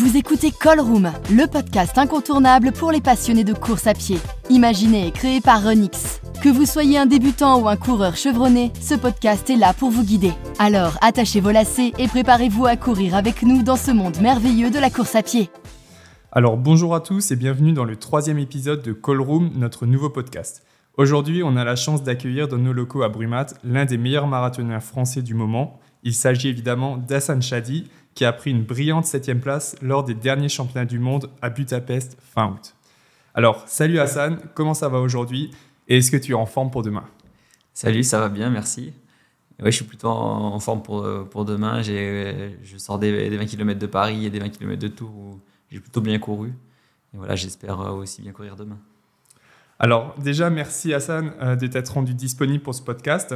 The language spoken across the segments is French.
Vous écoutez Call le podcast incontournable pour les passionnés de course à pied. Imaginé et créé par Renix. Que vous soyez un débutant ou un coureur chevronné, ce podcast est là pour vous guider. Alors attachez vos lacets et préparez-vous à courir avec nous dans ce monde merveilleux de la course à pied. Alors bonjour à tous et bienvenue dans le troisième épisode de Call notre nouveau podcast. Aujourd'hui, on a la chance d'accueillir dans nos locaux à Brumat l'un des meilleurs marathoniens français du moment. Il s'agit évidemment d'Hassan Chadi, qui a pris une brillante septième place lors des derniers championnats du monde à Budapest fin août. Alors, salut Hassan, comment ça va aujourd'hui et est-ce que tu es en forme pour demain? Salut, ça va bien, merci. Oui, je suis plutôt en forme pour, pour demain. Je sors des, 20 km de Paris et des 20 km de Tours où j'ai plutôt bien couru. Et voilà, j'espère aussi bien courir demain. Alors déjà, merci Hassan euh, de t'être rendu disponible pour ce podcast.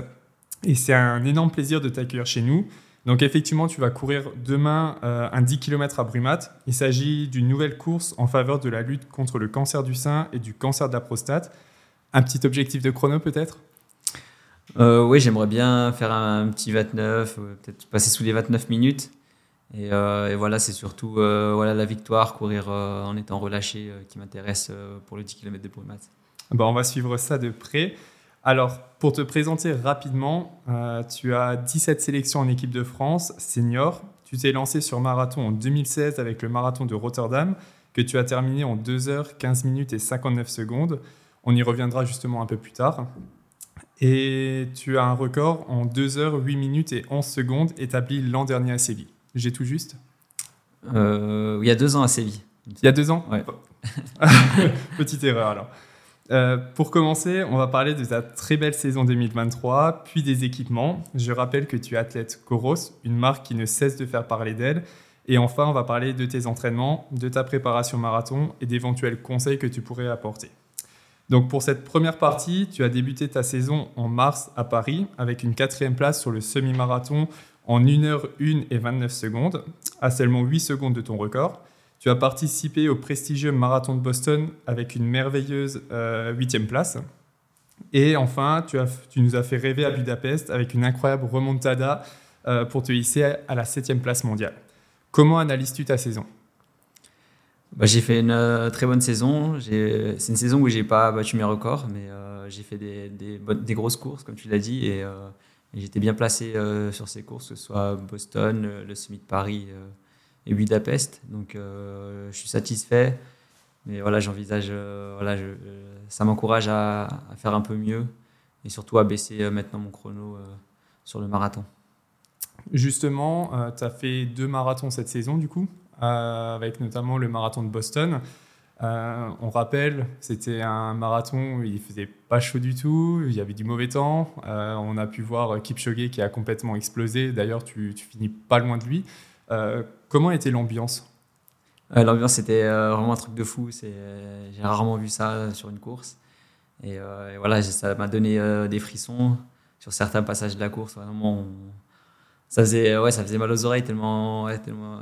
Et c'est un énorme plaisir de t'accueillir chez nous. Donc effectivement, tu vas courir demain euh, un 10 km à Brumat. Il s'agit d'une nouvelle course en faveur de la lutte contre le cancer du sein et du cancer de la prostate. Un petit objectif de chrono peut-être? Euh, Oui, j'aimerais bien faire un, petit 29, peut-être passer sous les 29 minutes. Et, voilà, c'est surtout voilà, la victoire, courir en étant relâché qui m'intéresse pour le 10 km de Brumat. Bah, on va suivre ça de près. Alors, pour te présenter rapidement, euh, tu as 17 sélections en équipe de France, senior. Tu t'es lancé sur marathon en 2016 avec le marathon de Rotterdam, que tu as terminé en 2 h 15 minutes et 59 secondes. On y reviendra justement un peu plus tard. Et tu as un record en 2 h 8 minutes et 11 secondes établi l'an dernier à Séville. J'ai tout juste euh, Il y a deux ans à Séville. Il y a deux ans? Ouais. Petite erreur alors. Euh, pour commencer, on va parler de ta très belle saison 2023, puis des équipements. Je rappelle que tu es athlète Coros, une marque qui ne cesse de faire parler d'elle. Et enfin, on va parler de tes entraînements, de ta préparation marathon et d'éventuels conseils que tu pourrais apporter. Donc pour cette première partie, tu as débuté ta saison en mars à Paris avec une quatrième place sur le semi-marathon en 1h1 et 29 secondes, à seulement 8 secondes de ton record. Tu as participé au prestigieux marathon de Boston avec une merveilleuse euh, huitième place. Et enfin, tu, nous as fait rêver à Budapest avec une incroyable remontada euh, pour te hisser à la septième place mondiale. Comment analyses-tu ta saison? Bah, J'ai fait une euh, très bonne saison. C'est une saison où j'ai pas battu mes records, mais j'ai fait des, grosses courses, comme tu l'as dit, et, et j'étais bien placé sur ces courses, que ce soit Boston, le Summit de Paris et Budapest. Donc euh, je suis satisfait. Mais voilà, j'envisage, euh, voilà, je, ça m'encourage à, faire un peu mieux et surtout à baisser euh, maintenant mon chrono sur le marathon. Justement, tu as fait deux marathons cette saison du coup, avec notamment le marathon de Boston. on rappelle, c'était un marathon il faisait pas chaud du tout, il y avait du mauvais temps. on a pu voir Kipchoge qui a complètement explosé. D'ailleurs, tu finis pas loin de lui. Comment était l'ambiance? Euh, L'ambiance était euh, vraiment un truc de fou. J'ai rarement vu ça sur une course. Et, euh, voilà, ça m'a donné des frissons sur certains passages de la course. Vraiment, ça, faisait, ouais, ça faisait mal aux oreilles tellement,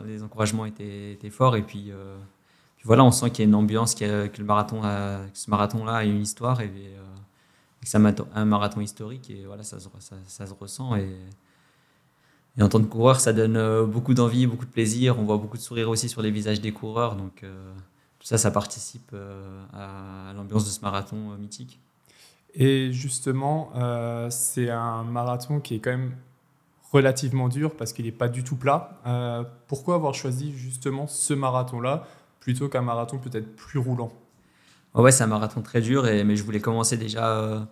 les encouragements étaient, forts. Et puis, voilà, on sent qu'il y a une ambiance, que, le marathon ce marathon-là a une histoire et, que c'est un, marathon historique. Et voilà, ça, ça, ça se ressent. Et, et en tant que coureur, ça donne euh, beaucoup d'envie, beaucoup de plaisir. On voit beaucoup de sourires aussi sur les visages des coureurs. Donc euh, tout ça, ça participe euh, à l'ambiance de ce marathon mythique. Et justement, c'est un marathon qui est quand même relativement dur parce qu'il n'est pas du tout plat. pourquoi avoir choisi justement ce marathon-là plutôt qu'un marathon peut-être plus roulant? Ouais, c'est un marathon très dur, et, mais je voulais commencer déjà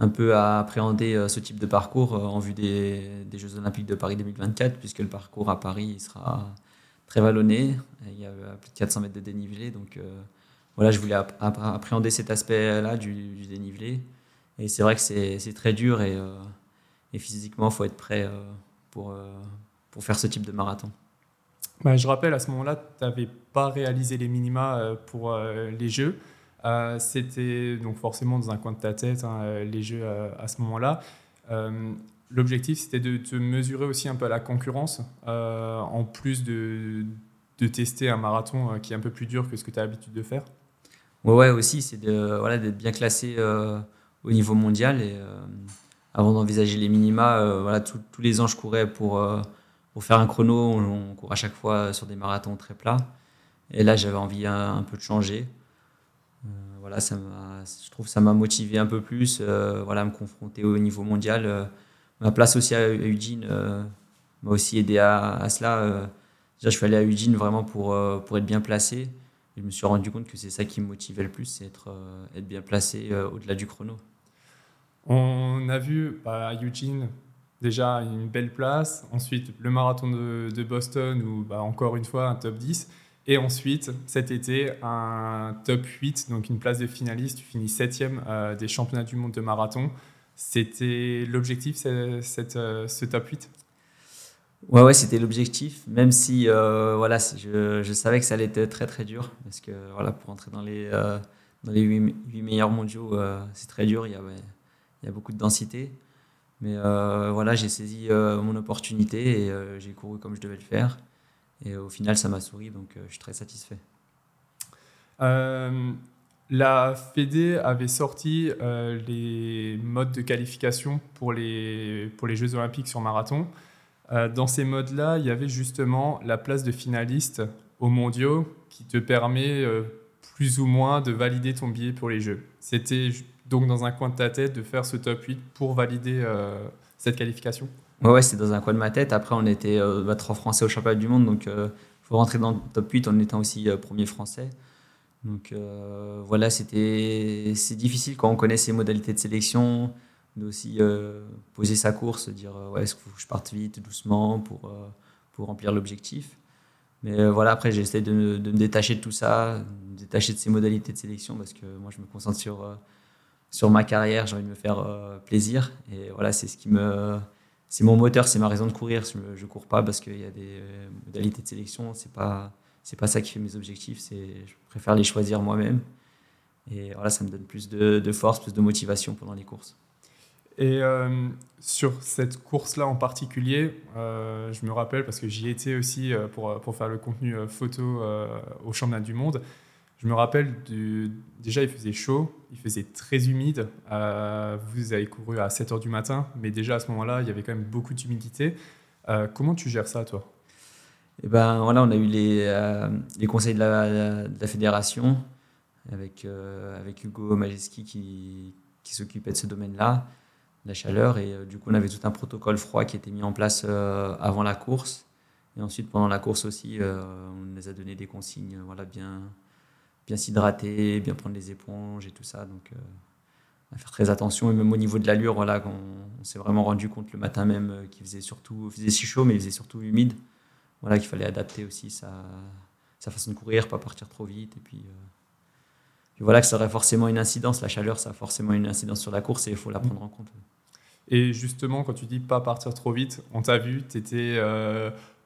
un peu à appréhender euh, ce type de parcours euh, en vue des, Jeux Olympiques de Paris 2024, puisque le parcours à Paris sera très vallonné. Il y a plus de 400 mètres de dénivelé. Donc euh, voilà, je voulais appréhender cet aspect-là du, dénivelé. Et c'est vrai que c'est très dur et, et physiquement, il faut être prêt pour, pour faire ce type de marathon. Bah, je rappelle, à ce moment-là, tu n'avais pas réalisé les minima pour les Jeux. Euh, c'était donc forcément dans un coin de ta tête, hein, euh, les jeux euh, à ce moment-là. L'objectif, c'était de te mesurer aussi un peu à la concurrence, en plus de, de, tester un marathon qui est un peu plus dur que ce que tu as l'habitude de faire. Ouais, ouais aussi, c'est de, voilà, d'être bien classé au niveau mondial. Et avant d'envisager les minima, voilà, tous les ans, je courais pour, pour faire un chrono. On, on, court à chaque fois sur des marathons très plats. Et là, j'avais envie un, peu de changer. Voilà, ça je trouve que ça m'a motivé un peu plus, voilà, à me confronter au niveau mondial. ma place aussi à Eugene m'a aussi aidé à, cela. je suis allé à Eugene vraiment pour, pour être bien placé. je me suis rendu compte que c'est ça qui me motivait le plus, c'est être, être bien placé au-delà du chrono. On a vu bah, à Eugene déjà une belle place, ensuite le marathon de, Boston où bah, encore une fois un top 10, et ensuite cet été un top 8, donc une place de finaliste, tu finis 7 euh, des championnats du monde de marathon. C'était l'objectif, cette, euh, ce top 8 Ouais, ouais, c'était l'objectif, même si euh, voilà, je, savais que ça allait être très très dur, parce que voilà, pour entrer dans les, dans les 8, meilleurs mondiaux, c'est très dur, il y a, il y a beaucoup de densité. Mais euh, voilà, j'ai saisi euh, mon opportunité et euh, j'ai couru comme je devais le faire. Et au final, ça m'a souri, donc je suis très satisfait. la Fédé avait sorti les modes de qualification pour les, pour les Jeux Olympiques sur marathon. dans ces modes-là, il y avait justement la place de finaliste aux mondiaux qui te permet plus ou moins de valider ton billet pour les Jeux. C'était donc dans un coin de ta tête de faire ce top 8 pour valider euh, cette qualification? Ouais, ouais c'est dans un coin de ma tête. Après, on était euh, bah, trois Français au championnat du monde, donc il euh, faut rentrer dans le top 8 en étant aussi premier Français. Donc voilà, c'était c'est difficile quand on connaît ces modalités de sélection, de aussi poser sa course, dire ouais, est-ce que je parte vite, doucement pour, pour remplir l'objectif. Mais voilà, après, j'essaie de, de, me détacher de tout ça, de me détacher de ces modalités de sélection parce que moi, je me concentre sur sur ma carrière, j'ai envie de me faire euh, plaisir. Et voilà, c'est ce qui me. C'est mon moteur, c'est ma raison de courir. Je ne cours pas parce qu'il y a des euh, modalités de sélection. Ce n'est pas, pas ça qui fait mes objectifs. Je préfère les choisir moi-même. Et voilà, ça me donne plus de, force, plus de motivation pendant les courses. Et euh, sur cette course-là en particulier, je me rappelle parce que j'y étais aussi pour, pour faire le contenu photo au championnat du monde. Je me rappelle, déjà il faisait chaud, il faisait très humide. Euh, vous avez couru à 7 h du matin, mais déjà à ce moment-là, il y avait quand même beaucoup d'humidité. Euh, comment tu gères ça, toi? Eh ben, voilà, On a eu les, euh, conseils de la, de la, fédération avec, avec Hugo Majeski qui, qui s'occupait de ce domaine-là, la chaleur. Et du coup, on avait tout un protocole froid qui était mis en place avant la course. Et ensuite, pendant la course aussi, on nous a donné des consignes voilà, bien, bien s'hydrater, bien prendre les éponges et tout ça. Donc, euh, à faire très attention. Et même au niveau de l'allure, voilà, on, s'est vraiment rendu compte le matin même euh, qu'il faisait surtout, faisait si chaud, mais il faisait surtout humide. Voilà, qu'il fallait adapter aussi sa, façon de courir, pas partir trop vite. Et puis, euh, puis, voilà, que ça aurait forcément une incidence. La chaleur, ça a forcément une incidence sur la course et il faut la prendre en compte. Et justement, quand tu dis pas partir trop vite, on t'a vu, tu étais,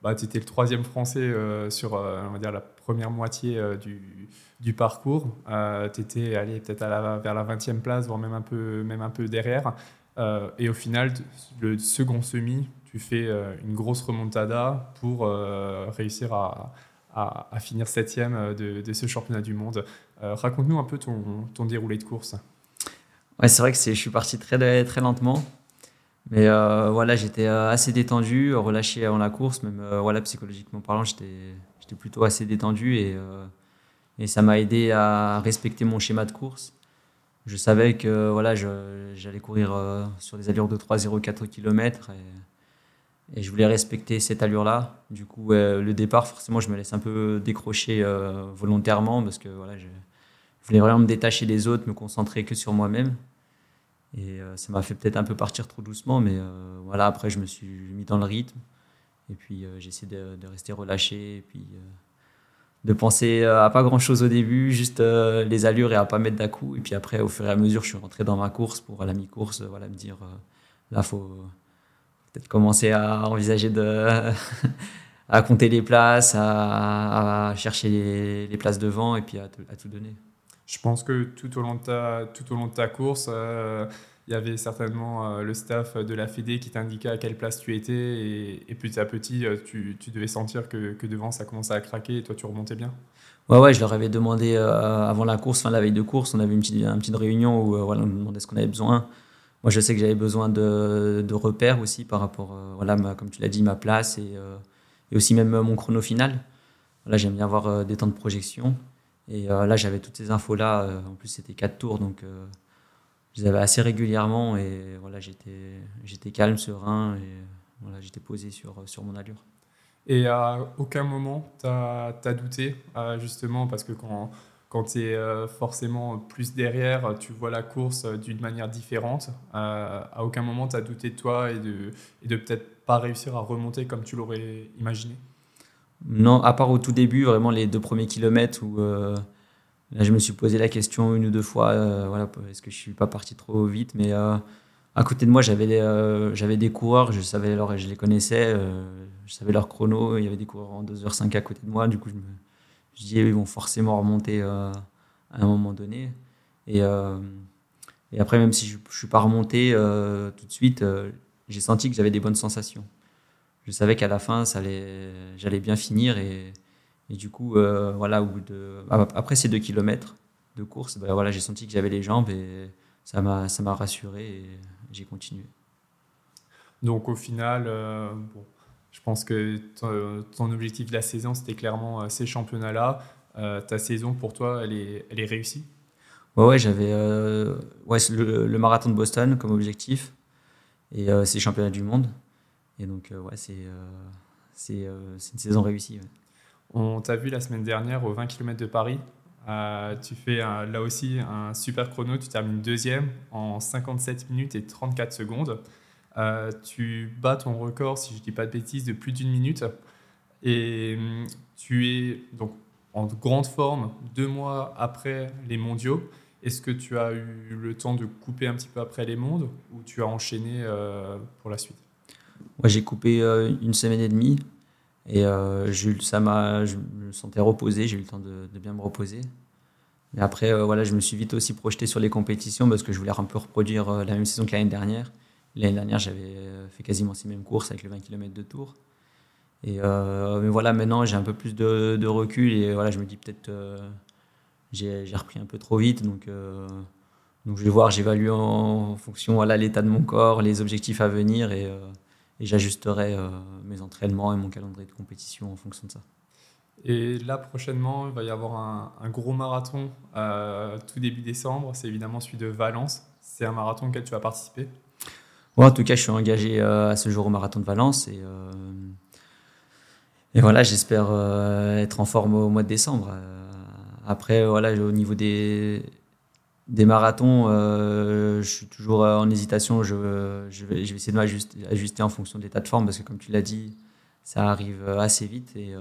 bah, étais, le troisième français sur on va dire, la première moitié du, du parcours. Euh, tu étais allé peut-être vers la 20e place, voire même un peu, même un peu derrière. Euh, et au final, le second semi, tu fais euh, une grosse remontada pour réussir à, à, finir septième de, de, ce championnat du monde. Raconte-nous un peu ton, ton, déroulé de course. Ouais, c'est vrai que je suis parti très, très lentement. Mais voilà, j'étais assez détendu, relâché avant la course. Même voilà, psychologiquement parlant, j'étais plutôt assez détendu. Et et ça m'a aidé à respecter mon schéma de course. Je savais que voilà, j'allais courir euh, sur des allures de 3,04 km et, et, je voulais respecter cette allure-là. Du coup, le départ, forcément, je me laisse un peu décrocher euh, volontairement parce que voilà, je, voulais vraiment me détacher des autres, me concentrer que sur moi-même. Et euh, ça m'a fait peut-être un peu partir trop doucement, mais voilà, après, je me suis mis dans le rythme. Et puis, j'ai essayé de, rester relâché. Et puis, de penser euh, à pas grand chose au début, juste euh, les allures et à pas mettre d'un coup. Et puis après, au fur et à mesure, je suis rentré dans ma course pour à la mi-course, voilà, me dire euh, là, faut peut-être commencer à envisager de à compter les places, à, chercher les, places devant et puis à, tout donner. Je pense que tout au long de ta, course, il y avait certainement euh, le staff de la Fédé qui t'indiquait à quelle place tu étais et, petit à petit, euh, tu, devais sentir que, devant ça commençait à craquer et toi tu remontais bien. Ouais, ouais, je leur avais demandé euh, avant la course, enfin la veille de course, on avait une petite, réunion où voilà, on me demandait ce qu'on avait besoin. Moi, je sais que j'avais besoin de, repères aussi par rapport, voilà, comme tu l'as dit, ma place et, et, aussi même mon chrono final. Voilà, j'aime bien avoir des temps de projection. Et là, j'avais toutes ces infos-là. en plus, c'était quatre tours, donc je les avais assez régulièrement. Et voilà, j'étais, calme, serein, et voilà, j'étais posé sur, sur mon allure. Et à aucun moment, tu as, douté, justement, parce que quand, quand tu euh, forcément plus derrière, tu vois la course d'une manière différente. Euh, à aucun moment, tu as douté de toi et de, et de peut-être pas réussir à remonter comme tu l'aurais imaginé? Non, à part au tout début, vraiment les deux premiers kilomètres où euh, je me suis posé la question une ou deux fois voilà, est-ce que je suis pas parti trop vite Mais à côté de moi, j'avais des, j'avais des coureurs, je, savais leur, je les connaissais je savais leur chrono, il y avait des coureurs en 2h05 à côté de moi, du coup je me disais ils vont forcément remonter euh, à un moment donné. Et, euh, et après, même si je ne suis pas remonté euh, tout de suite, j'ai senti que j'avais des bonnes sensations. Je savais qu'à la fin, ça allait, j'allais bien finir et, et du coup, voilà, au bout de, après ces deux kilomètres de course, ben voilà, j'ai senti que j'avais les jambes et ça m'a, ça m'a rassuré et j'ai continué. Donc au final, bon, je pense que ton, objectif de la saison, c'était clairement euh, ces championnats-là. Euh, ta saison, pour toi, elle est, elle est réussie? Ouais, ouais j'avais euh, le, marathon de Boston comme objectif et ces championnats du monde. Et donc, ouais, c'est c'est une saison réussie. On t'a vu la semaine dernière aux 20 km de Paris. tu fais là aussi un super chrono. Tu termines deuxième en 57 minutes et 34 secondes. Euh, tu bats ton record, si je ne dis pas de bêtises, de plus d'une minute. Et hum, tu es donc en grande forme deux mois après les mondiaux. Est-ce que tu as eu le temps de couper un petit peu après les mondes ou tu as enchaîné euh, pour la suite? Moi, j'ai coupé euh, une semaine et demie et ça m'a, je me sentais reposé, j'ai eu le temps de, bien me reposer. Mais après, voilà, je me suis vite aussi projeté sur les compétitions parce que je voulais un peu reproduire la même saison que l'année dernière. L'année dernière, j'avais euh, fait quasiment ces mêmes courses avec les 20 km de tour. Et euh, mais voilà, maintenant j'ai un peu plus de, recul et voilà, je me dis peut-être euh, j'ai repris un peu trop vite. Donc, donc je vais voir, j'évalue en, fonction voilà l'état de mon corps, les objectifs à venir et, et j'ajusterai mes entraînements et mon calendrier de compétition en fonction de ça. Et là, prochainement, il va y avoir un, un gros marathon tout début décembre. C'est évidemment celui de Valence. C'est un marathon auquel tu vas participer en tout cas, je suis engagé euh, à ce jour au marathon de Valence et, euh, et voilà, j'espère euh, être en forme au mois de décembre. après, voilà, au niveau des, des marathons, je suis toujours en hésitation. Je, vais, essayer de m'ajuster en fonction de l'état de forme parce que, comme tu l'as dit, ça arrive assez vite. Et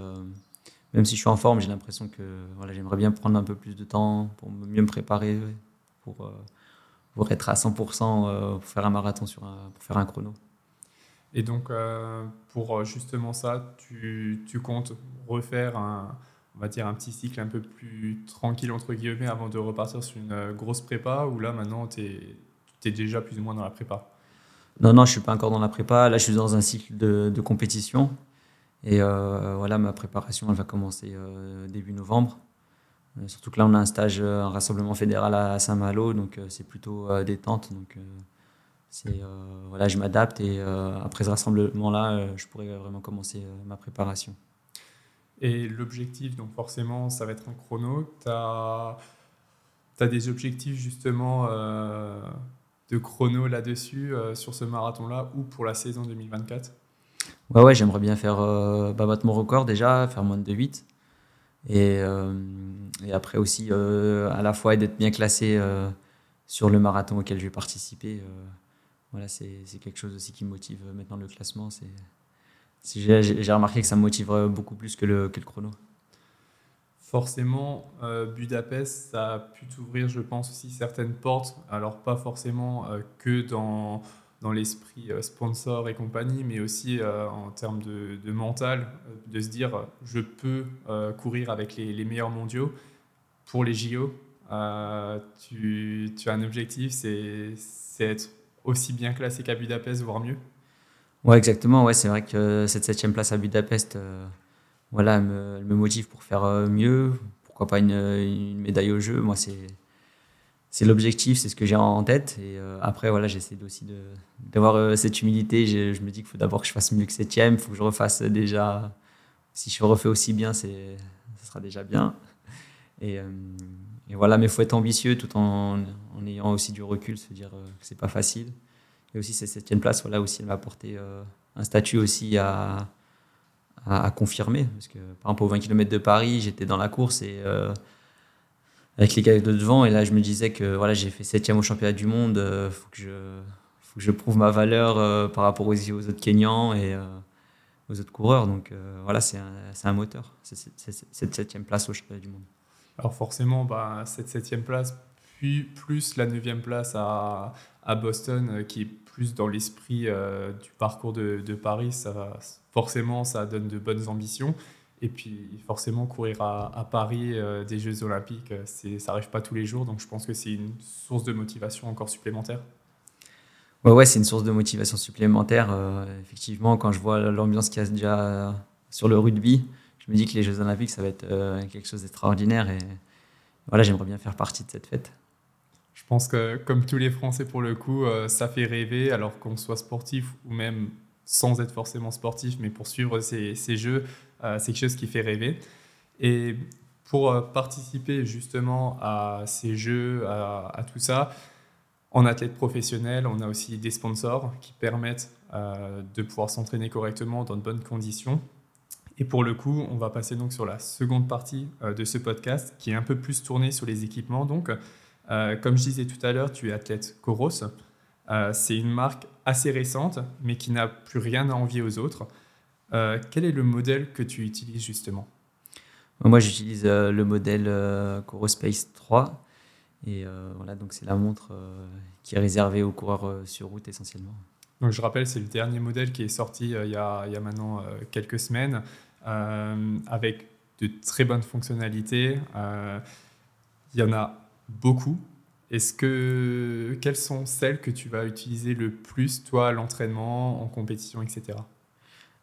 même si je suis en forme, j'ai l'impression que voilà, j'aimerais bien prendre un peu plus de temps pour mieux me préparer pour être à 100% euh, pour faire un marathon, sur pour faire un chrono. Et donc, euh, pour euh, justement ça, tu, comptes refaire un, on va dire un petit cycle un peu plus tranquille, entre guillemets, avant de repartir sur une grosse prépa, ou là, maintenant, tu es, déjà plus ou moins dans la prépa? Non, non, je suis pas encore dans la prépa. Là, je suis dans un cycle de, compétition. Et voilà, ma préparation, elle va commencer début novembre. Euh, surtout que là, on a un stage, euh, un rassemblement fédéral à Saint-Malo, donc euh, c'est plutôt détente. Donc voilà, je m'adapte et après ce rassemblement-là, je pourrais vraiment commencer ma préparation. Et l'objectif, donc forcément, ça va être un chrono. Tu as, des objectifs justement de chrono là-dessus, sur ce marathon-là, ou pour la saison 2024 Ouais, ouais, j'aimerais bien faire bah, battre mon record déjà, faire moins de 8. Et, euh, et après aussi, euh, à la fois d'être bien classé euh, sur le marathon auquel je vais participer. voilà, c'est quelque chose aussi qui me motive maintenant le classement. J'ai remarqué que ça me motive beaucoup plus que le, que le chrono forcément, Budapest, ça a pu t'ouvrir, je pense, aussi certaines portes. Alors, pas forcément que dans dans l'esprit euh, sponsor et compagnie, mais aussi euh, en termes de, mental, euh, de se dire je peux courir avec les, meilleurs mondiaux pour les JO. Tu, tu, as un objectif, c'est être aussi bien classé qu'à Budapest, voire mieux. Ouais, exactement. Ouais, c'est vrai que cette septième place à Budapest, voilà, me, me, motive pour faire mieux. Pourquoi pas une, médaille au jeu Moi, c'est c'est l'objectif, c'est ce que j'ai en tête. Et euh, après, voilà, j'essaie aussi d'avoir euh, cette humilité. Je, me dis qu'il faut d'abord que je fasse mieux que septième. Il faut que je refasse déjà si je refais aussi bien, ce sera déjà bien. Et, voilà, mais il faut être ambitieux tout en, en, ayant aussi du recul, se dire que c'est pas facile. Et aussi, cette septième place, voilà, aussi, elle m'a apporté un statut aussi à, à, confirmer. Parce que, par exemple, aux 20 km de Paris, j'étais dans la course et avec les gars de devant. Et là, je me disais que voilà, j'ai fait septième au championnat du monde. Euh, faut que je faut que je prouve ma valeur euh, par rapport aux, aux, autres Kenyans et euh, aux autres coureurs. Donc voilà, c'est un, un, moteur, cette septième place au championnat du monde. Alors forcément, bah, cette septième place, puis plus la neuvième place à, à Boston, qui est plus dans l'esprit du parcours de, Paris, ça, forcément, ça donne de bonnes ambitions. Et puis forcément, courir à, Paris euh, des Jeux Olympiques, euh, ça n'arrive pas tous les jours. Donc je pense que c'est une source de motivation encore supplémentaire. Ouais, ouais, c'est une source de motivation supplémentaire. Euh, effectivement, quand je vois l'ambiance qu'il y a déjà sur le rugby, je me dis que les Jeux Olympiques, ça va être quelque chose d'extraordinaire. Et voilà, j'aimerais bien faire partie de cette fête. Je pense que, comme tous les Français, pour le coup, ça fait rêver, alors qu'on soit sportif ou même sans être forcément sportif, mais pour suivre ces, ces jeux, euh, c'est quelque chose qui fait rêver. Et pour euh, participer justement à ces jeux, à, tout ça, en athlète professionnel, on a aussi des sponsors qui permettent euh, de pouvoir s'entraîner correctement dans de bonnes conditions. Et pour le coup, on va passer donc sur la seconde partie de ce podcast qui est un peu plus tournée sur les équipements. Donc, comme je disais tout à l'heure, tu es athlète Coros. c'est une marque assez récente, mais qui n'a plus rien à envier aux autres. Euh, quel est le modèle que tu utilises justement? Moi, j'utilise euh, le modèle euh, CoroSpace 3. Et voilà, donc c'est la montre qui est réservée aux coureurs sur route essentiellement. Donc je rappelle, c'est le dernier modèle qui est sorti il, y a, il, y a, maintenant quelques semaines avec de très bonnes fonctionnalités. il y en a beaucoup. Est-ce que quelles sont celles que tu vas utiliser le plus toi à l'entraînement, en compétition, etc.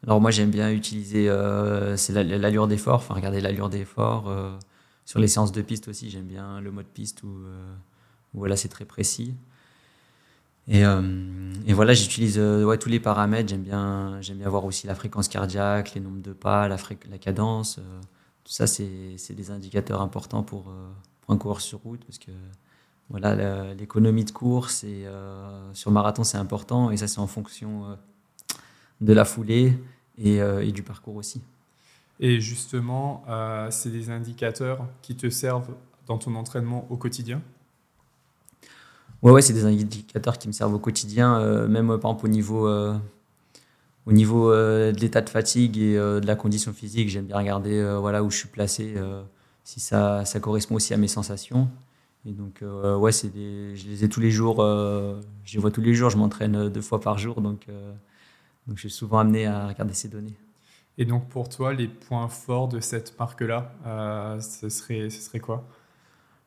Alors moi j'aime bien utiliser euh, c'est l'allure d'effort, enfin regarder l'allure d'effort. Euh, sur les séances de piste aussi, j'aime bien le mode piste où, euh, voilà c'est très précis. Et, et voilà, j'utilise ouais, tous les paramètres. J'aime bien, j'aime bien aussi la fréquence cardiaque, les nombres de pas, la, la cadence. tout ça, c'est des indicateurs importants pour, un coureur sur route parce que voilà, l'économie de course et sur marathon, c'est important. Et ça, c'est en fonction de la foulée euh, et, du parcours aussi. Et justement, euh, c'est des indicateurs qui te servent dans ton entraînement au quotidien? Ouais, ouais c'est des indicateurs qui me servent au quotidien, euh, même par exemple au niveau, au niveau de l'état de fatigue et de la condition physique. J'aime bien regarder voilà, où je suis placé, si ça, ça correspond aussi à mes sensations. Et donc, ouais, c'est je les ai tous les jours, je les vois tous les jours, je m'entraîne deux fois par jour, donc donc je suis souvent amené à regarder ces données. Et donc pour toi, les points forts de cette marque-là, euh, ce, serait, ce serait quoi?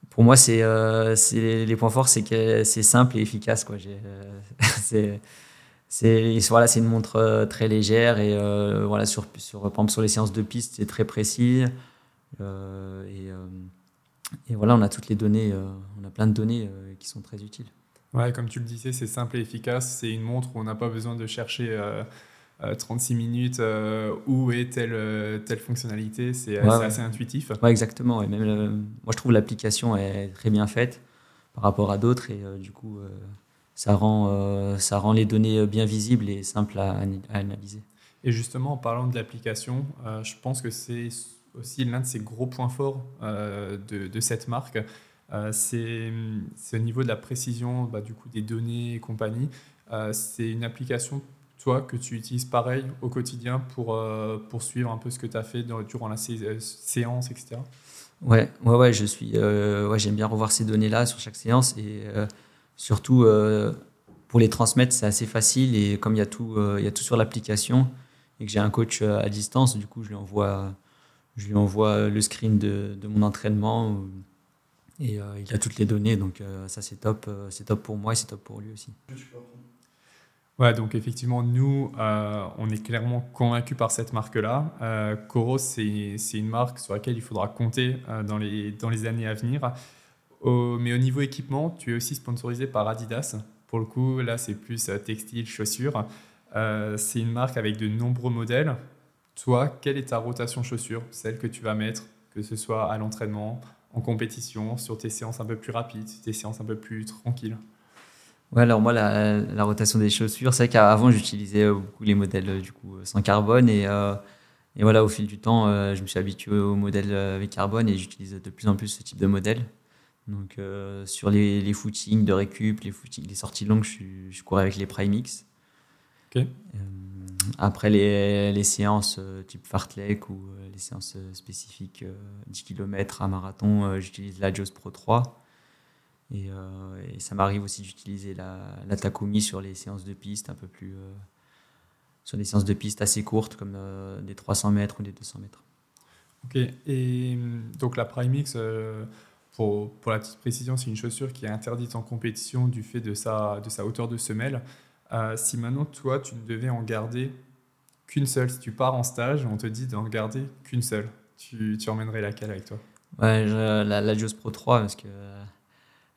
Pour moi, c'est, euh, les points forts, c'est que c'est simple et efficace. Quoi. Euh, c'est, c'est, voilà, c'est une montre euh, très légère et voilà, sur, sur, par exemple, sur les séances de piste, c'est très précis. Et, et, voilà, on a toutes les données, on a plein de données qui sont très utiles. Ouais, comme tu le disais, c'est simple et efficace. C'est une montre où on n'a pas besoin de chercher 36 euh, euh, minutes euh, où est telle, telle fonctionnalité. C'est assez intuitif. Ouais, exactement. Et même, moi, je trouve l'application est très bien faite par rapport à d'autres. Et du coup, ça, rend, ça rend les données bien visibles et simples à, à analyser. Et justement, en parlant de l'application, je pense que c'est aussi l'un de ces gros points forts de, de, cette marque. Euh, c'est au niveau de la précision bah, du coup, des données et compagnie. Euh, c'est une application, toi, que tu utilises pareil au quotidien pour, euh, suivre un peu ce que tu as fait durant la séance, etc. Ouais, ouais, ouais, je suis, ouais, j'aime bien revoir ces données-là sur chaque séance et surtout pour les transmettre, c'est assez facile et comme il y a il y a tout sur l'application et que j'ai un coach à distance, du coup, je lui envoie, je lui envoie le screen de, de mon entraînement et euh, il a toutes les données, donc euh, ça c'est top, euh, c'est top pour moi et c'est top pour lui aussi. Ouais, donc effectivement, nous, on est clairement convaincus par cette marque-là. Euh, Coros, c'est une marque sur laquelle il faudra compter dans, les, dans les années à venir. mais au niveau équipement, tu es aussi sponsorisé par Adidas. Pour le coup, là, c'est plus textile, chaussures. c'est une marque avec de nombreux modèles. Toi, quelle est ta rotation chaussure, celle que tu vas mettre, que ce soit à l'entraînement, en compétition, sur tes séances un peu plus rapides, tes séances un peu plus tranquilles? Ouais, alors moi, la, rotation des chaussures, c'est qu'avant, j'utilisais beaucoup les modèles du coup, sans carbone. Et, et voilà, au fil du temps, je me suis habitué aux modèles avec carbone et j'utilise de plus en plus ce type de modèle. Donc, sur les, footings de récup, les, footings, sorties longues, je, je cours avec les Primix. Ok. après les, les, séances type fartlek ou les séances spécifiques 10 km à marathon, j'utilise la JOS Pro 3. Euh, et, ça m'arrive aussi d'utiliser la, la, Takumi sur les séances de piste un peu plus. Euh, sur des séances de piste assez courtes, comme euh, des 300 mètres ou des 200 mètres. Ok, et donc la Primix, pour, pour, la petite précision, c'est une chaussure qui est interdite en compétition du fait de sa, de sa hauteur de semelle. Si maintenant, toi, tu ne devais en garder qu'une seule, si tu pars en stage, on te dit d'en garder qu'une seule, tu, tu emmènerais laquelle avec toi? Ouais, la, la Pro 3, parce que euh,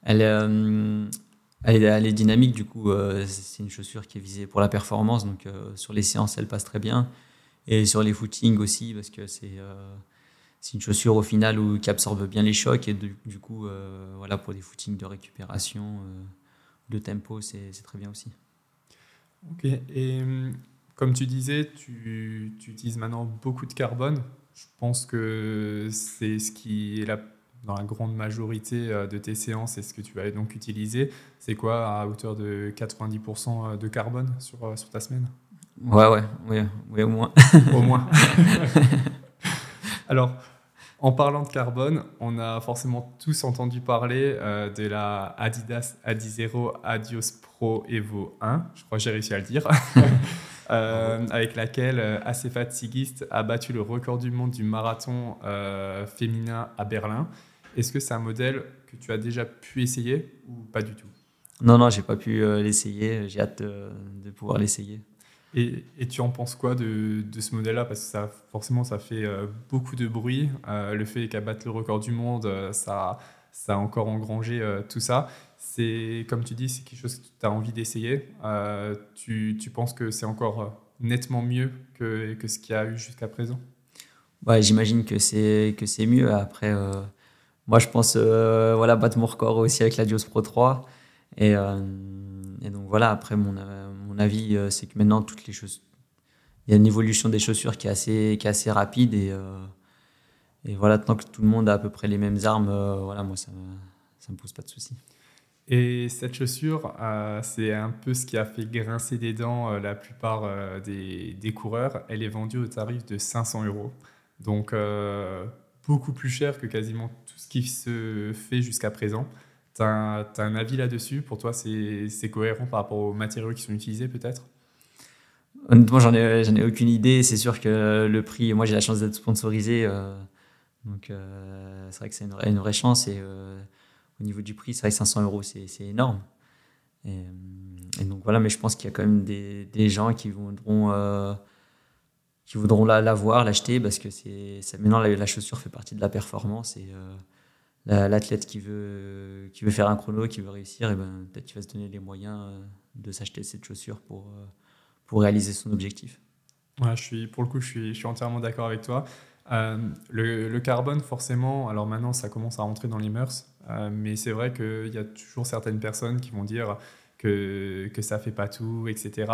elle, elle, est, dynamique, du coup, euh, c'est une chaussure qui est visée pour la performance. Donc, euh, sur les séances, elle passe très bien. Et sur les footings aussi, parce que c'est c'est une chaussure au final où, qui absorbe bien les chocs. Et du, coup, voilà, pour des footings de récupération, de tempo, c'est très bien aussi. Ok. Et comme tu disais, tu, tu, utilises maintenant beaucoup de carbone. Je pense que c'est ce qui est la dans la grande majorité euh, de tes séances et ce que tu vas donc utiliser, c'est quoi à hauteur de 90% euh, de carbone sur, euh, sur ta semaine? Ouais, ouais, oui, ouais, au moins. au moins. Alors, en parlant de carbone, on a forcément tous entendu parler de la Adidas Adizero Adios Pro Evo 1, je crois que j'ai réussi à le dire, avec laquelle Acefat Sigist a battu le record du monde du marathon féminin à Berlin. Est-ce que c'est un modèle que tu as déjà pu essayer ou pas du tout? Non, non, j'ai pas pu euh, l'essayer. J'ai hâte de, pouvoir l'essayer. Et, tu en penses quoi de, de ce modèle-là? Parce que ça, forcément, ça fait euh, beaucoup de bruit. Euh, le fait qu'à battre le record du monde, ça, ça a encore engrangé tout ça. C'est, comme tu dis, c'est quelque chose que tu as envie d'essayer. Tu, tu, penses que c'est encore nettement mieux que, que ce qu'il y a eu jusqu'à présent? Ouais, j'imagine que c'est, que c'est mieux. Après, moi, je pense euh, voilà, battre mon record aussi avec la Dios Pro 3. Et, euh, donc voilà, après, mon, euh, mon avis, c'est que maintenant, toutes les choses. Il y a une évolution des chaussures qui est assez, qui est assez rapide. Et, et voilà, tant que tout le monde a à peu près les mêmes armes, voilà, moi, ça ne me pose pas de soucis. Et cette chaussure, c'est un peu ce qui a fait grincer des dents la plupart des, des, coureurs. Elle est vendue au tarif de 500 euros. Donc, beaucoup plus cher que quasiment tout ce qui se fait jusqu'à présent. Tu as, un avis là-dessus? Pour toi, c'est cohérent par rapport aux matériaux qui sont utilisés peut-être? Honnêtement, j'en ai, aucune idée. C'est sûr que le prix, moi j'ai la chance d'être sponsorisé. Euh, donc euh, c'est vrai que c'est une, vraie chance. Et euh, au niveau du prix, c'est vrai que 500 euros, c'est énorme. Et, donc voilà, mais je pense qu'il y a quand même des, gens qui voudront qui voudront la, voir, l'acheter, parce que maintenant la, chaussure fait partie de la performance l'athlète qui veut, qui veut faire un chrono, qui veut réussir, et ben, peut-être qu'il va se donner les moyens euh, de s'acheter cette chaussure pour, euh, pour réaliser son objectif. Je suis, pour le coup, je suis, je suis entièrement d'accord avec toi. le, le, carbone, forcément, alors maintenant, ça commence à rentrer dans les mœurs, mais c'est vrai qu'il y a toujours certaines personnes qui vont dire que, que ça fait pas tout, etc.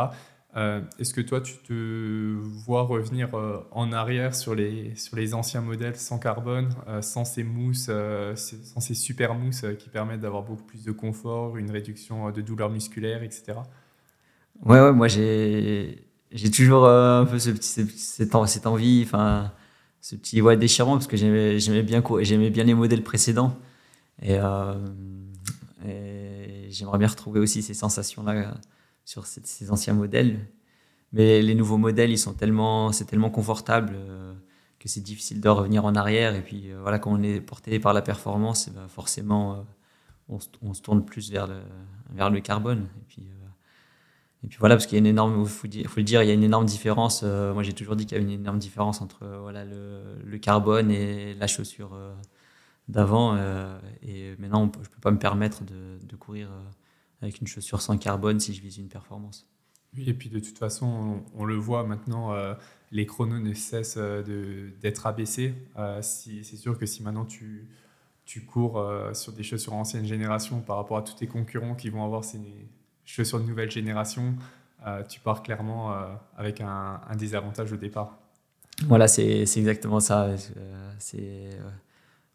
Euh, est-ce que toi, tu te vois revenir euh, en arrière sur les, sur les anciens modèles sans carbone, euh, sans ces mousses, sans ces super mousses qui permettent d'avoir beaucoup plus de confort, une réduction de douleur musculaire, etc. Ouais, moi j'ai toujours un peu cette, envie, enfin ce petit ouais, déchirement parce que j'aimais bien, bien les modèles précédents et j'aimerais bien retrouver aussi ces sensations-là sur ces, anciens modèles. Mais les nouveaux modèles, ils sont tellement, c'est tellement confortable euh, que c'est difficile de revenir en arrière. Et puis euh, voilà, quand on est porté par la performance, eh ben, forcément, euh, on, on, se tourne plus vers le, vers le carbone. Et puis, et puis voilà, parce qu'il y a une énorme, faut, faut, le dire, il y a une énorme différence. moi, j'ai toujours dit qu'il y avait une énorme différence entre voilà, le, le carbone et la chaussure d'avant. et maintenant, je ne peux pas me permettre de courir avec une chaussure sans carbone si je vise une performance. Oui, et puis de toute façon, on, le voit maintenant, les chronos ne cessent d'être abaissés. si, c'est sûr que si maintenant tu, tu cours sur des chaussures ancienne génération par rapport à tous tes concurrents qui vont avoir ces chaussures de nouvelle génération, tu pars clairement avec un, un désavantage au départ. Voilà, c'est exactement ça. C'est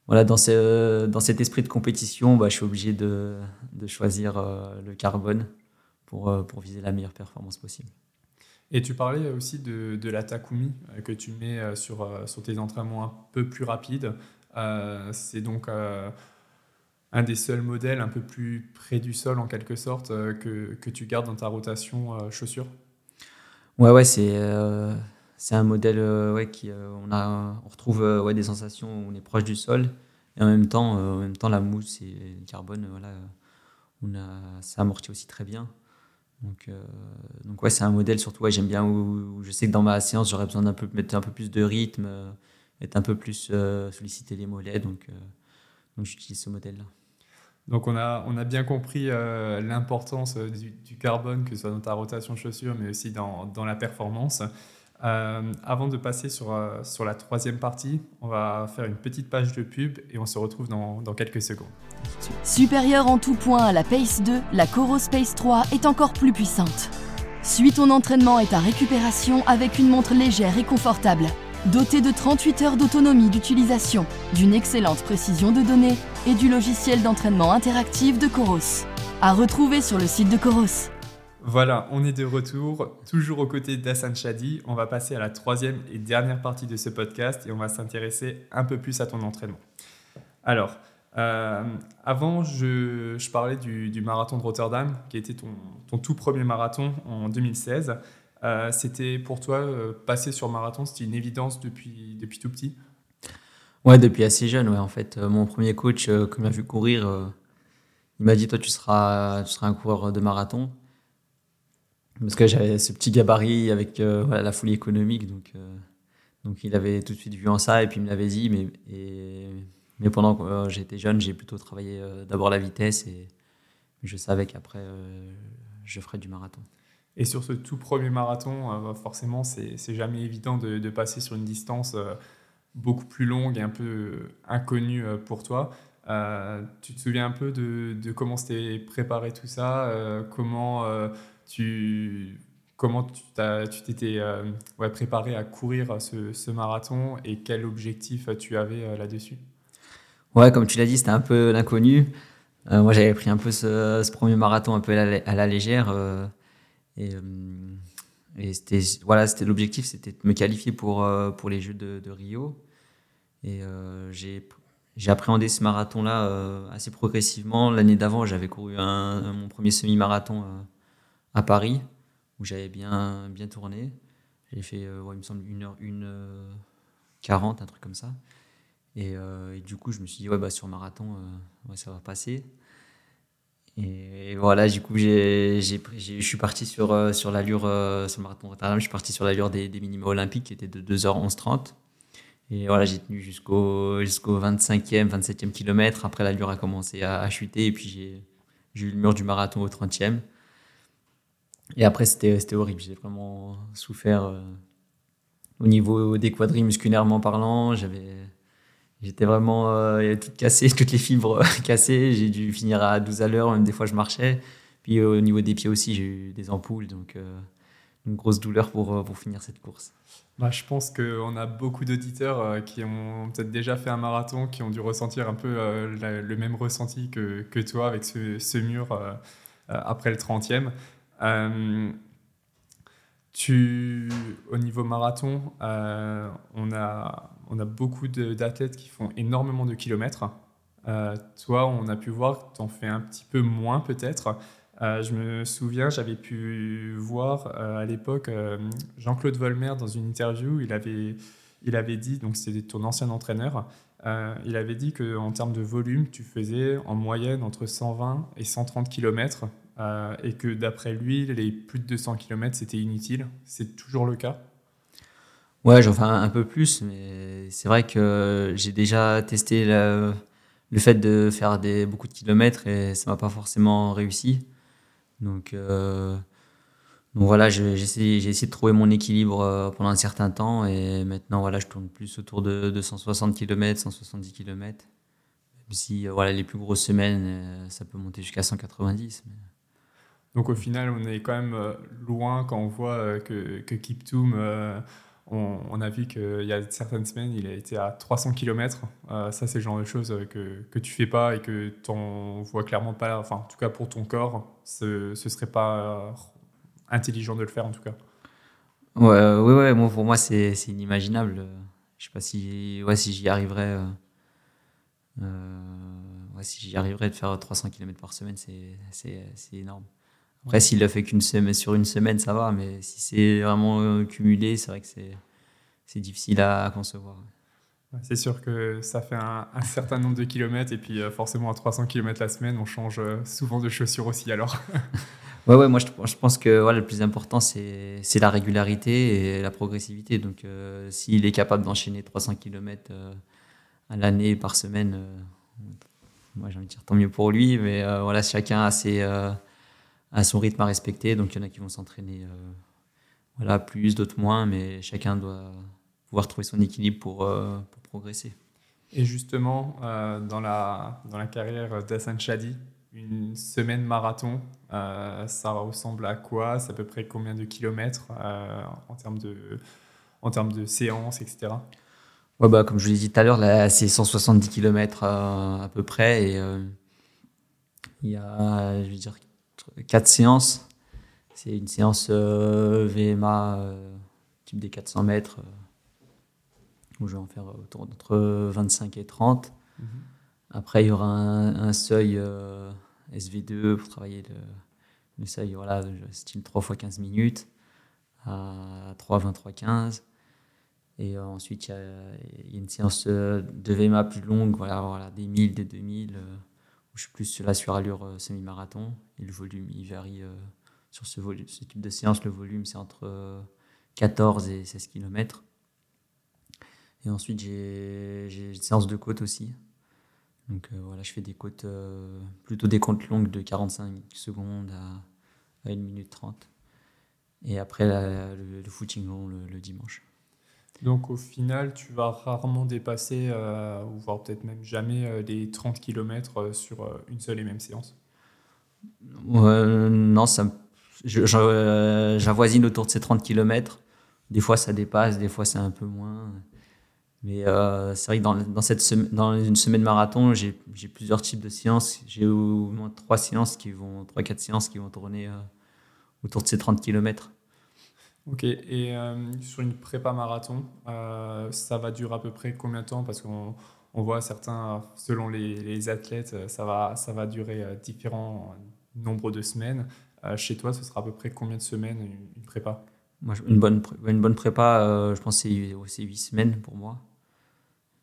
voilà, dans, ce, dans cet esprit de compétition, bah, je suis obligé de, de choisir euh, le carbone pour, euh, pour viser la meilleure performance possible. Et tu parlais aussi de, de la Takumi euh, que tu mets sur, sur tes entraînements un peu plus rapides. c'est donc un des seuls modèles un peu plus près du sol en quelque sorte que, que tu gardes dans ta rotation chaussures? Ouais, ouais, c'est c'est un modèle euh, ouais, qui euh, on a on retrouve euh, ouais, des sensations où on est proche du sol et en même temps en même temps la mousse et le carbone voilà on a ça amortit aussi très bien. Donc donc ouais c'est un modèle surtout ouais, j'aime bien où, je sais que dans ma séance j'aurais besoin d'un peu mettre un peu plus de rythme être un peu plus solliciter les mollets. Donc donc j'utilise ce modèle là donc on a, on a bien compris l'importance du, du, carbone, que ce soit dans ta rotation chaussure, mais aussi dans, dans la performance. Euh, avant de passer sur, euh, sur la troisième partie, on va faire une petite page de pub et on se retrouve dans, dans quelques secondes. Supérieure en tout point à la Pace 2, la Coro Space 3 est encore plus puissante. Suis ton entraînement et ta récupération avec une montre légère et confortable, dotée de 38 heures d'autonomie d'utilisation, d'une excellente précision de données et du logiciel d'entraînement interactif de Coros. À retrouver sur le site de Coros. Voilà, on est de retour, toujours aux côtés d'Hassan Chadi. On va passer à la troisième et dernière partie de ce podcast et on va s'intéresser un peu plus à ton entraînement. Alors, euh, avant, je, parlais du, marathon de Rotterdam, qui était ton, tout premier marathon en 2016. Euh, c'était pour toi, euh, passer sur marathon, c'était une évidence depuis, depuis tout petit? Ouais, depuis assez jeune, ouais. En fait, mon premier coach, qui m'a vu courir, il m'a dit Toi, tu seras, tu seras un coureur de marathon. Parce que j'avais ce petit gabarit avec euh, la folie économique, donc, euh, donc il avait tout de suite vu en ça et puis il me l'avait dit. Mais, mais pendant que euh, j'étais jeune, j'ai plutôt travaillé d'abord la vitesse et je savais qu'après je ferais du marathon. Et sur ce tout premier marathon, forcément, c'est jamais évident de, de, passer sur une distance beaucoup plus longue et un peu inconnue pour toi. tu te souviens un peu de, de comment c'était préparé tout ça Comment tu, comment tu t'étais euh, préparé à courir ce, marathon et quel objectif tu avais euh, là-dessus? Ouais, comme tu l'as dit, c'était un peu l'inconnu. Euh, moi, j'avais pris un peu ce, premier marathon un peu à la, légère. et c'était voilà, c'était l'objectif, c'était de me qualifier pour, pour les Jeux de, Rio. Et j'ai j'ai appréhendé ce marathon-là assez progressivement. L'année d'avant, j'avais couru mon premier semi-marathon à Paris, où j'avais bien, bien tourné. J'ai fait, euh, il me semble, 1 heure, une, 40, un truc comme ça. Euh, et, du coup, je me suis dit, ouais, bah, sur marathon, euh, ouais, ça va passer. Et, voilà, du coup, je suis parti sur, sur l'allure, sur marathon Rotterdam, je suis parti sur l'allure des, des minima olympiques qui étaient de 2h11-30. Et voilà, j'ai tenu jusqu'au, jusqu'au 25e, 27e kilomètre. Après, l'allure a commencé à, chuter et puis j'ai eu le mur du marathon au 30e. Et après, c'était horrible. J'ai vraiment souffert euh, au niveau des quadrilles musculairement parlant. J'avais. J'étais vraiment euh, tout cassé, toutes les fibres cassées. J'ai dû finir à 12 à l'heure, même des fois je marchais. Puis au niveau des pieds aussi, j'ai eu des ampoules, donc euh, une grosse douleur pour, pour finir cette course. Bah, je pense qu'on a beaucoup d'auditeurs qui ont peut-être déjà fait un marathon, qui ont dû ressentir un peu le même ressenti que, que toi avec ce, ce mur après le 30e. Euh, tu, au niveau marathon, euh, on, a, on a beaucoup d'athlètes qui font énormément de kilomètres. Euh, toi, on a pu voir que tu en fais un petit peu moins peut-être. je me souviens, j'avais pu voir à l'époque Jean-Claude Volmer dans une interview, il avait, il avait dit, donc c'était ton ancien entraîneur, il avait dit qu'en termes de volume, tu faisais en moyenne entre 120 et 130 km euh, et que d'après lui, les plus de 200 km, c'était inutile. C'est toujours le cas Ouais, j'en fais un, peu plus, mais c'est vrai que j'ai déjà testé le, fait de faire beaucoup de kilomètres et ça m'a pas forcément réussi. Donc, euh, voilà, j'ai essayé, de trouver mon équilibre pendant un certain temps et maintenant voilà, je tourne plus autour de, 260 km, 170 km. Même si voilà, les plus grosses semaines, ça peut monter jusqu'à 190. Donc au final, on est quand même loin quand on voit que, que Kiptoum on, a vu qu'il y a certaines semaines, il a été à 300 km. Euh, ça, c'est le genre de choses que, que tu fais pas et que tu vois clairement pas. Enfin, en tout cas, pour ton corps, ce, ce serait pas euh, intelligent de le faire, en tout cas. Ouais, ouais, ouais. Moi, pour moi, c'est inimaginable. Je sais pas si, ouais, si j'y arriverais. Euh, si j'y arriverais de faire 300 km par semaine, c'est énorme. Après, s'il le fait qu'une semaine, sur une semaine, ça va, mais si c'est vraiment euh, cumulé, c'est vrai que c'est difficile à, concevoir. C'est sûr que ça fait un, certain nombre de kilomètres et puis euh, forcément à 300 km la semaine, on change euh, souvent de chaussures aussi alors. ouais, ouais, moi je, je pense que voilà, le plus important c'est la régularité et la progressivité. Donc s'il est capable d'enchaîner 300 km à l'année par semaine, moi j'ai envie de dire tant mieux pour lui, mais voilà, chacun a ses à son rythme à respecter. Donc il y en a qui vont s'entraîner euh, voilà, plus, d'autres moins, mais chacun doit pouvoir trouver son équilibre pour, euh, pour progresser. Et justement, euh, dans, la, dans la carrière d'Hassan Chadi, une semaine marathon, ça ressemble à quoi? C'est à peu près combien de kilomètres en, termes de, en termes de séances, etc. Ouais, bah, comme je vous l'ai dit tout à l'heure, c'est 170 km à peu près. Et il y a, je veux dire, quatre séances. C'est une séance euh, VMA euh, type des 400 mètres euh, où je vais en faire autour entre 25 et 30. Mhm. Après, il y aura un, seuil SV2 pour travailler le, seuil, voilà, style 3 x 15 minutes à 3, 23, 15. Et ensuite, il y, a, une séance de VMA plus longue, voilà, voilà des 1000, des 2000 je suis plus sur la surallure euh, semi-marathon. Et le volume, il varie euh, sur ce type de séance. Le volume, c'est entre 14 euh, et 16 km. Et ensuite, j'ai une séance de côte aussi. Donc voilà, je fais des côtes, plutôt des côtes longues de 45 secondes à, 1 minute 30. Et après, le, footing long le dimanche. Donc au final, tu vas rarement dépasser, euh, voire peut-être même jamais, euh, les 30 km euh, sur une seule et même séance Non, ça, j'avoisine autour de ces 30 km. Des fois ça dépasse, des fois c'est un peu moins. Mais c'est vrai que dans, dans, cette dans une semaine marathon, j'ai plusieurs types de séances. J'ai au moins trois séances qui vont, trois quatre séances qui vont tourner autour de ces 30 km. Ok, et euh, sur une prépa marathon, euh, ça va durer à peu près combien de temps? Parce qu'on on voit certains, selon les, athlètes, ça va, ça va durer euh, différents nombres de semaines. chez toi, ce sera à peu près combien de semaines une, prépa? Moi, une, bonne, une bonne prépa, je pense que c'est 8 semaines pour moi.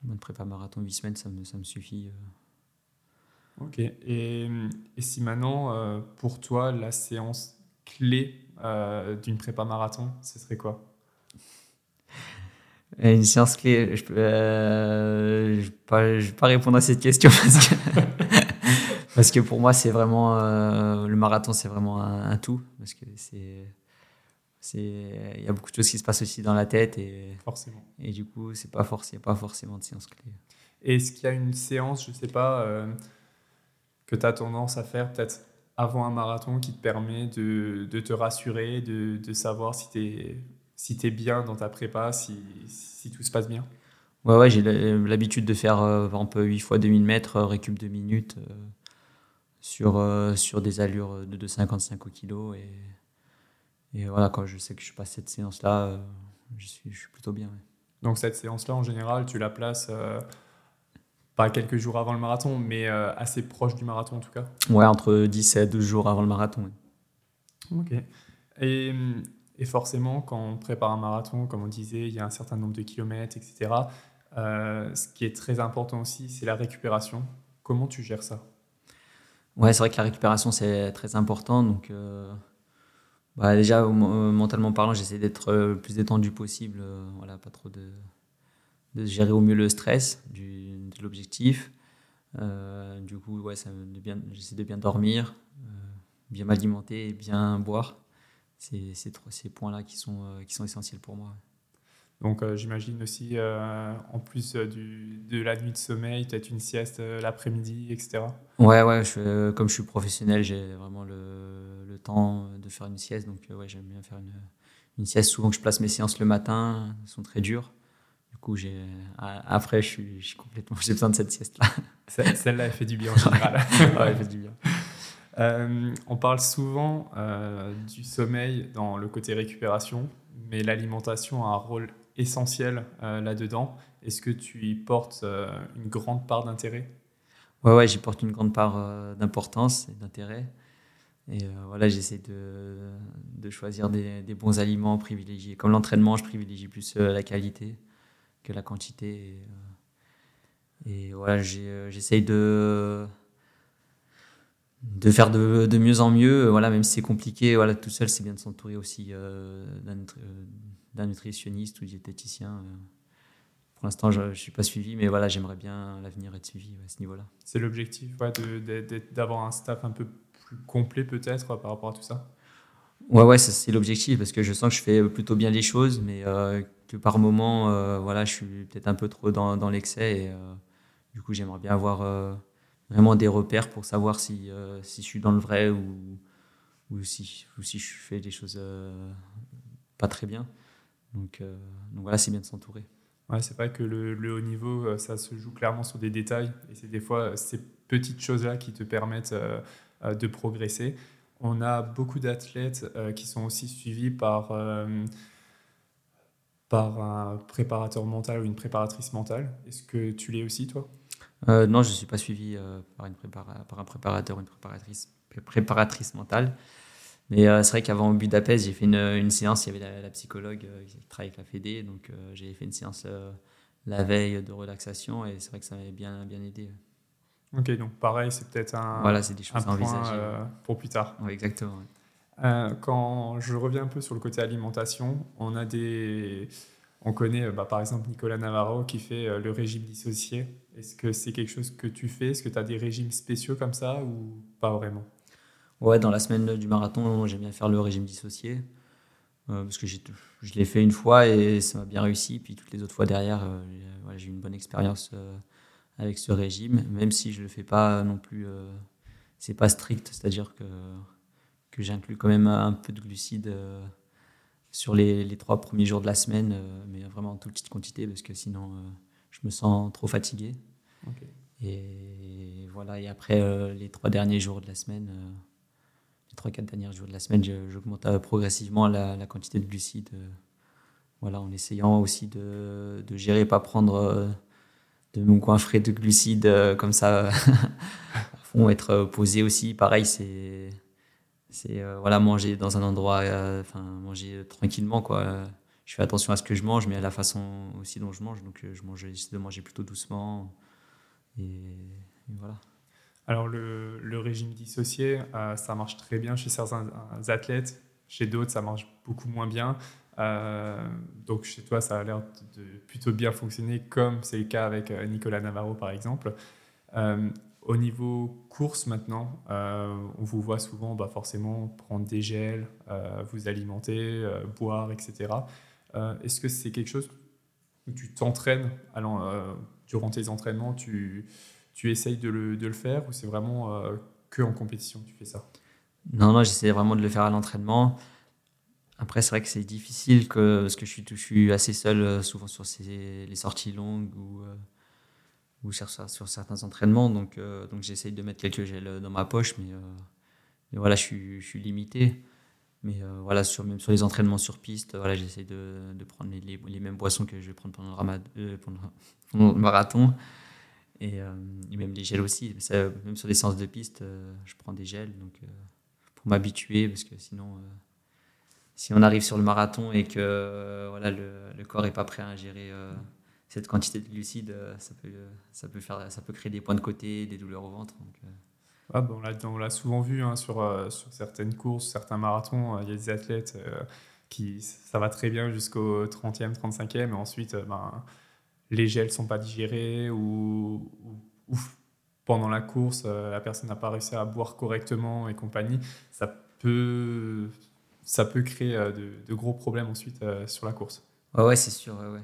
Une bonne prépa marathon, 8 semaines, ça me, ça me suffit. Ok, et, et si maintenant, pour toi, la séance clé euh, d'une prépa marathon, ce serait quoi? Une séance clé, je ne euh, vais, pas répondre à cette question parce que, parce que pour moi, c'est vraiment euh, le marathon, c'est vraiment un, tout parce que c'est il y a beaucoup de choses qui se passent aussi dans la tête et forcément. et du coup c'est pas forcément pas forcément de séance clé. Est-ce qu'il y a une séance je sais pas que tu as tendance à faire peut-être avant un marathon qui te permet de, de te rassurer, de, de, savoir si tu es, si es bien dans ta prépa, si, si tout se passe bien? Ouais, ouais j'ai l'habitude de faire euh, par exemple 8 fois 2000 mètres, euh, récup de minutes euh, sur, sur des allures de 2,55 au kilo. Et, et voilà, quand je sais que je passe cette séance-là, je, suis, je suis plutôt bien. Donc cette séance-là, en général, tu la places pas quelques jours avant le marathon, mais euh, assez proche du marathon en tout cas. Ouais, entre 10 et 12 jours avant le marathon. Ok. Et, et, forcément, quand on prépare un marathon, comme on disait, il y a un certain nombre de kilomètres, etc. Euh, ce qui est très important aussi, c'est la récupération. Comment tu gères ça? Ouais, c'est vrai que la récupération, c'est très important. Donc, euh, bah, déjà, mentalement parlant, j'essaie d'être le plus détendu possible. voilà, pas trop de, de gérer au mieux le stress du, de l'objectif. Euh, du coup, ouais, j'essaie de bien dormir, euh, bien m'alimenter et bien boire. c'est ces points-là qui sont, qui sont essentiels pour moi. Donc j'imagine aussi, en plus du, de la nuit de sommeil, peut-être une sieste l'après-midi, etc. Ouais, ouais, je, comme je suis professionnel, j'ai vraiment le, le, temps de faire une sieste. Donc ouais, j'aime bien faire une, une sieste. Souvent que je place mes séances le matin, elles sont très dures. Du coup, j'ai, après, je suis, je suis complètement, j'ai besoin de cette sieste-là. Celle-là, elle fait du bien en général. ouais, elle fait du bien. Euh, on parle souvent euh, du sommeil dans le côté récupération, mais l'alimentation a un rôle essentiel euh, là-dedans. Est-ce que tu y portes une grande part d'intérêt? Ouais, ouais, j'y porte une grande part d'importance et d'intérêt. Et voilà, j'essaie de, de, choisir des, des, bons aliments privilégiés. Comme l'entraînement, je privilégie plus la qualité que la quantité. Et, et voilà, j'essaie de de faire de, de, mieux en mieux. Voilà, même si c'est compliqué, voilà, tout seul, c'est bien de s'entourer aussi euh, d'un nutritionniste ou diététicien. Euh. Pour l'instant, je ne suis pas suivi, mais voilà, j'aimerais bien l'avenir être suivi à ce niveau-là. C'est l'objectif, ouais, d'avoir un staff un peu plus complet peut-être par rapport à tout ça? Ouais, ouais, c'est l'objectif parce que je sens que je fais plutôt bien les choses, mais euh, que par moment, voilà, je suis peut-être un peu trop dans, l'excès et du coup, j'aimerais bien avoir vraiment des repères pour savoir si, euh, si je suis dans le vrai ou, ou, si, ou si je fais des choses euh, pas très bien. Donc, euh, donc voilà, c'est bien de s'entourer. Ouais, c'est vrai que le, haut niveau, ça se joue clairement sur des détails et c'est des fois ces petites choses-là qui te permettent de progresser. On a beaucoup d'athlètes qui sont aussi suivis par, par un préparateur mental ou une préparatrice mentale? Est-ce que tu l'es aussi, toi? Euh, non, je ne suis pas suivi euh, par, une par un préparateur ou une préparatrice, préparatrice mentale. Mais euh, c'est vrai qu'avant Budapest, j'ai fait une, une, séance, il y avait la, psychologue qui travaille avec la Fédé, donc j'ai fait une séance la veille de relaxation et c'est vrai que ça m'avait bien, bien aidé. Ok, donc pareil, c'est peut-être un, voilà, c'est des choses un point pour plus tard. Oui, exactement. Quand je reviens un peu sur le côté alimentation, on a des on connaît bah, par exemple Nicolas Navarro qui fait euh, le régime dissocié. Est-ce que c'est quelque chose que tu fais? Est-ce que tu as des régimes spéciaux comme ça ou pas vraiment? Ouais, dans la semaine du marathon, j'aime bien faire le régime dissocié. Euh, parce que je l'ai fait une fois et ça m'a bien réussi. Puis toutes les autres fois derrière, euh, j'ai eu une bonne expérience avec ce régime, même si je ne le fais pas non plus. c'est pas strict, c'est-à-dire que, que j'inclus quand même un peu de glucides sur les, les, trois premiers jours de la semaine, euh, mais vraiment en toute petite quantité parce que sinon euh, je me sens trop fatigué. Et voilà, et après euh, les trois derniers jours de la semaine, les trois, quatre derniers jours de la semaine, j'augmente progressivement la, la, quantité de glucides. voilà, en essayant aussi de, de gérer, pas prendre de mon coin frais de glucides comme ça à fond, être posé aussi. Pareil, c'est c'est euh, voilà manger dans un endroit euh, enfin manger tranquillement quoi. Je fais attention à ce que je mange mais à la façon aussi dont je mange. Donc euh, je mange j'essaie de manger plutôt doucement. Et, voilà. Alors le régime dissocié ça marche très bien chez certains athlètes. Chez d'autres ça marche beaucoup moins bien. Donc chez toi ça a l'air de plutôt bien fonctionner comme c'est le cas avec Nicolas Navarro par exemple au niveau course maintenant, euh, on vous voit souvent bah, forcément prendre des gels, euh, vous alimenter, euh, boire, etc. Est-ce que c'est quelque chose où tu t'entraînes durant tes entraînements, tu, tu essayes de le, de le faire ou c'est vraiment que en compétition que tu fais ça? Non, non, j'essaie vraiment de le faire à l'entraînement. Après, c'est vrai que c'est difficile que, parce que je suis, je suis assez seul souvent sur ces, les sorties longues ou ou sur, certains entraînements. Donc, euh, donc j'essaye de mettre quelques gels dans ma poche, mais, euh, voilà, je suis, je suis, limité. Mais euh, voilà, sur, même sur les entraînements sur piste, voilà, j'essaye de, de, prendre les, les, mêmes boissons que je vais prendre pendant le, marathon. Et, même les gels aussi. même sur les séances de piste, je prends des gels donc, pour m'habituer, parce que sinon si on arrive sur le marathon et que voilà, le, le corps n'est pas prêt à ingérer cette quantité de glucides, euh, ça peut, ça, peut faire, ça peut créer des points de côté, des douleurs au ventre. Donc, euh. ah, bon, on l'a souvent vu hein, sur, euh, sur certaines courses, certains marathons. Il y a des athlètes qui ça va très bien jusqu'au 30e, 35e, et ensuite ben, les gels ne sont pas digérés ou, ou, pendant la course, la personne n'a pas réussi à boire correctement et compagnie. Ça peut ça peut créer de, gros problèmes ensuite sur la course. Ouais, ouais c'est sûr. Ouais,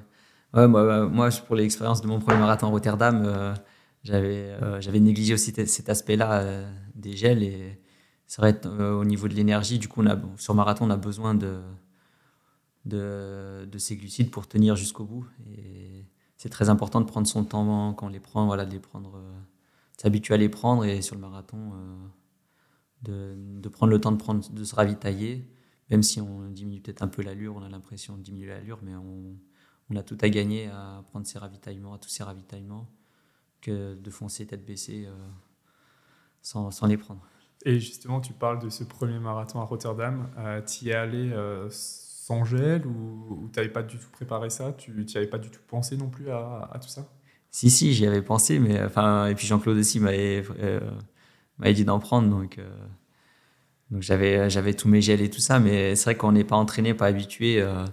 moi, moi, pour l'expérience de mon premier marathon à Rotterdam, j'avais j'avais négligé aussi cet aspect-là des gels et c'est vrai au niveau de l'énergie du coup on a, sur marathon on a besoin de, de, ces glucides pour tenir jusqu'au bout et c'est très important de prendre son temps quand on les prend voilà de les prendre s'habituer à les prendre et sur le marathon, euh, de, prendre le temps de, prendre, de se ravitailler, même si on diminue peut-être un peu l'allure, on a l'impression de diminuer l'allure, mais a tout à gagner à prendre ses ravitaillements, à tous ces ravitaillements, que de foncer tête baissée euh, sans, sans, les prendre. Et justement, tu parles de ce premier marathon à Rotterdam. Euh, tu y es allé sans gel ou, tu n'avais pas du tout préparé ça? Tu n'y avais pas du tout pensé non plus à, à tout ça? Si, si, j'y avais pensé, mais enfin, et puis Jean-Claude aussi m'avait euh, dit d'en prendre, donc, euh, donc j'avais, j'avais tous mes gels et tout ça, mais c'est vrai qu'on n'est pas entraîné, pas habitué. Euh,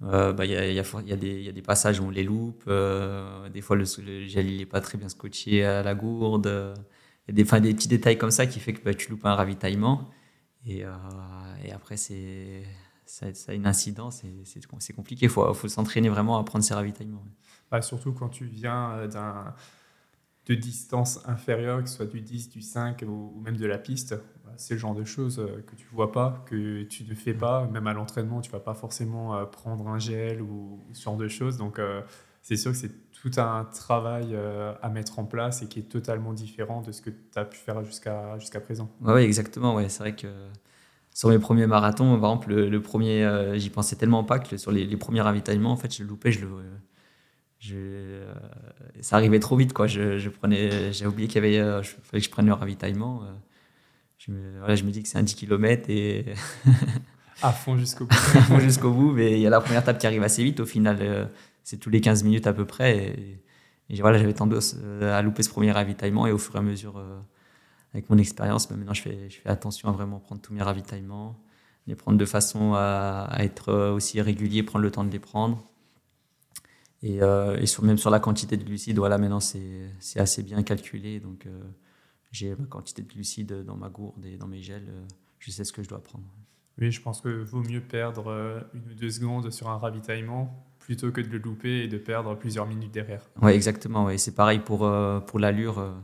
bah, il y, a, y, a, des, passages où on les loupe, des fois le, gel il n'est pas très bien scotché à la gourde, il y a des, petits détails comme ça qui fait que bah, tu loupes un ravitaillement, et, après c'est ça, a une incidence et c'est compliqué. Il faut, s'entraîner vraiment à prendre ses ravitaillements. Bah, surtout quand tu viens euh, d'un de distance inférieure, que ce soit du 10, du 5 ou, même de la piste, bah, c'est le genre de choses euh, que tu vois pas, que tu ne fais pas. Même à l'entraînement, tu vas pas forcément euh, prendre un gel ou, ce genre de choses. Donc, c'est sûr que c'est tout un travail à mettre en place et qui est totalement différent de ce que tu as pu faire jusqu'à jusqu'à présent. Oui, exactement. Ouais. C'est vrai que sur mes premiers marathons, par exemple, le, premier, j'y pensais tellement pas que sur les, premiers ravitaillements, en fait, je le loupais, je je, euh, ça arrivait trop vite quoi. Je, je prenais, j'ai oublié qu'il y avait, euh, fallait que je prenne le ravitaillement. Euh. je me, voilà, je me dis que c'est un 10 km et à fond jusqu'au bout. à fond jusqu'au bout, mais il y a la première étape qui arrive assez vite. Au final, c'est tous les 15 minutes à peu près. Et, et voilà, j'avais tendance à louper ce premier ravitaillement et au fur et à mesure, avec mon expérience, maintenant je fais, je fais attention à vraiment prendre tous mes ravitaillements, les prendre de façon à, à être aussi régulier, prendre le temps de les prendre et, euh, et sur, même sur la quantité de glucides, voilà, maintenant c'est assez bien calculé. Donc euh, j'ai ma quantité de glucides dans ma gourde et dans mes gels. Euh, je sais ce que je dois prendre. Oui, je pense que vaut mieux perdre une ou deux secondes sur un ravitaillement plutôt que de le louper et de perdre plusieurs minutes derrière. Oui, exactement. Ouais. C'est pareil pour, pour l'allure.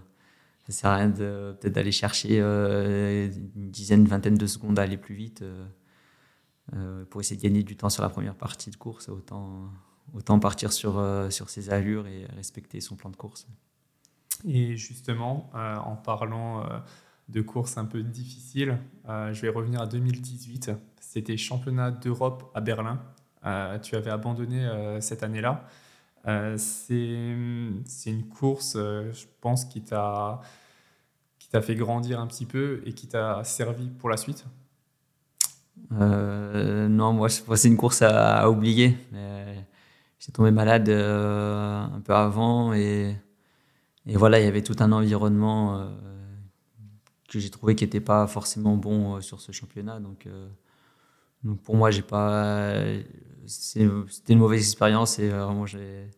ça sert à rien peut-être d'aller chercher une dizaine, une vingtaine de secondes à aller plus vite. pour essayer de gagner du temps sur la première partie de course, autant, autant partir sur, euh, sur ses allures et respecter son plan de course. Et justement, euh, en parlant euh, de courses un peu difficiles, je vais revenir à 2018. C'était championnat d'Europe à Berlin. tu avais abandonné cette année-là. C'est une course, je pense, qui t'a fait grandir un petit peu et qui t'a servi pour la suite? Non, moi, c'est une course à, à oublier. J'étais tombé malade euh, un peu avant et, et, voilà, il y avait tout un environnement euh, que j'ai trouvé qui n'était pas forcément bon euh, sur ce championnat. Donc, donc pour moi, j'ai pas, c'était une mauvaise expérience et vraiment, j'ai,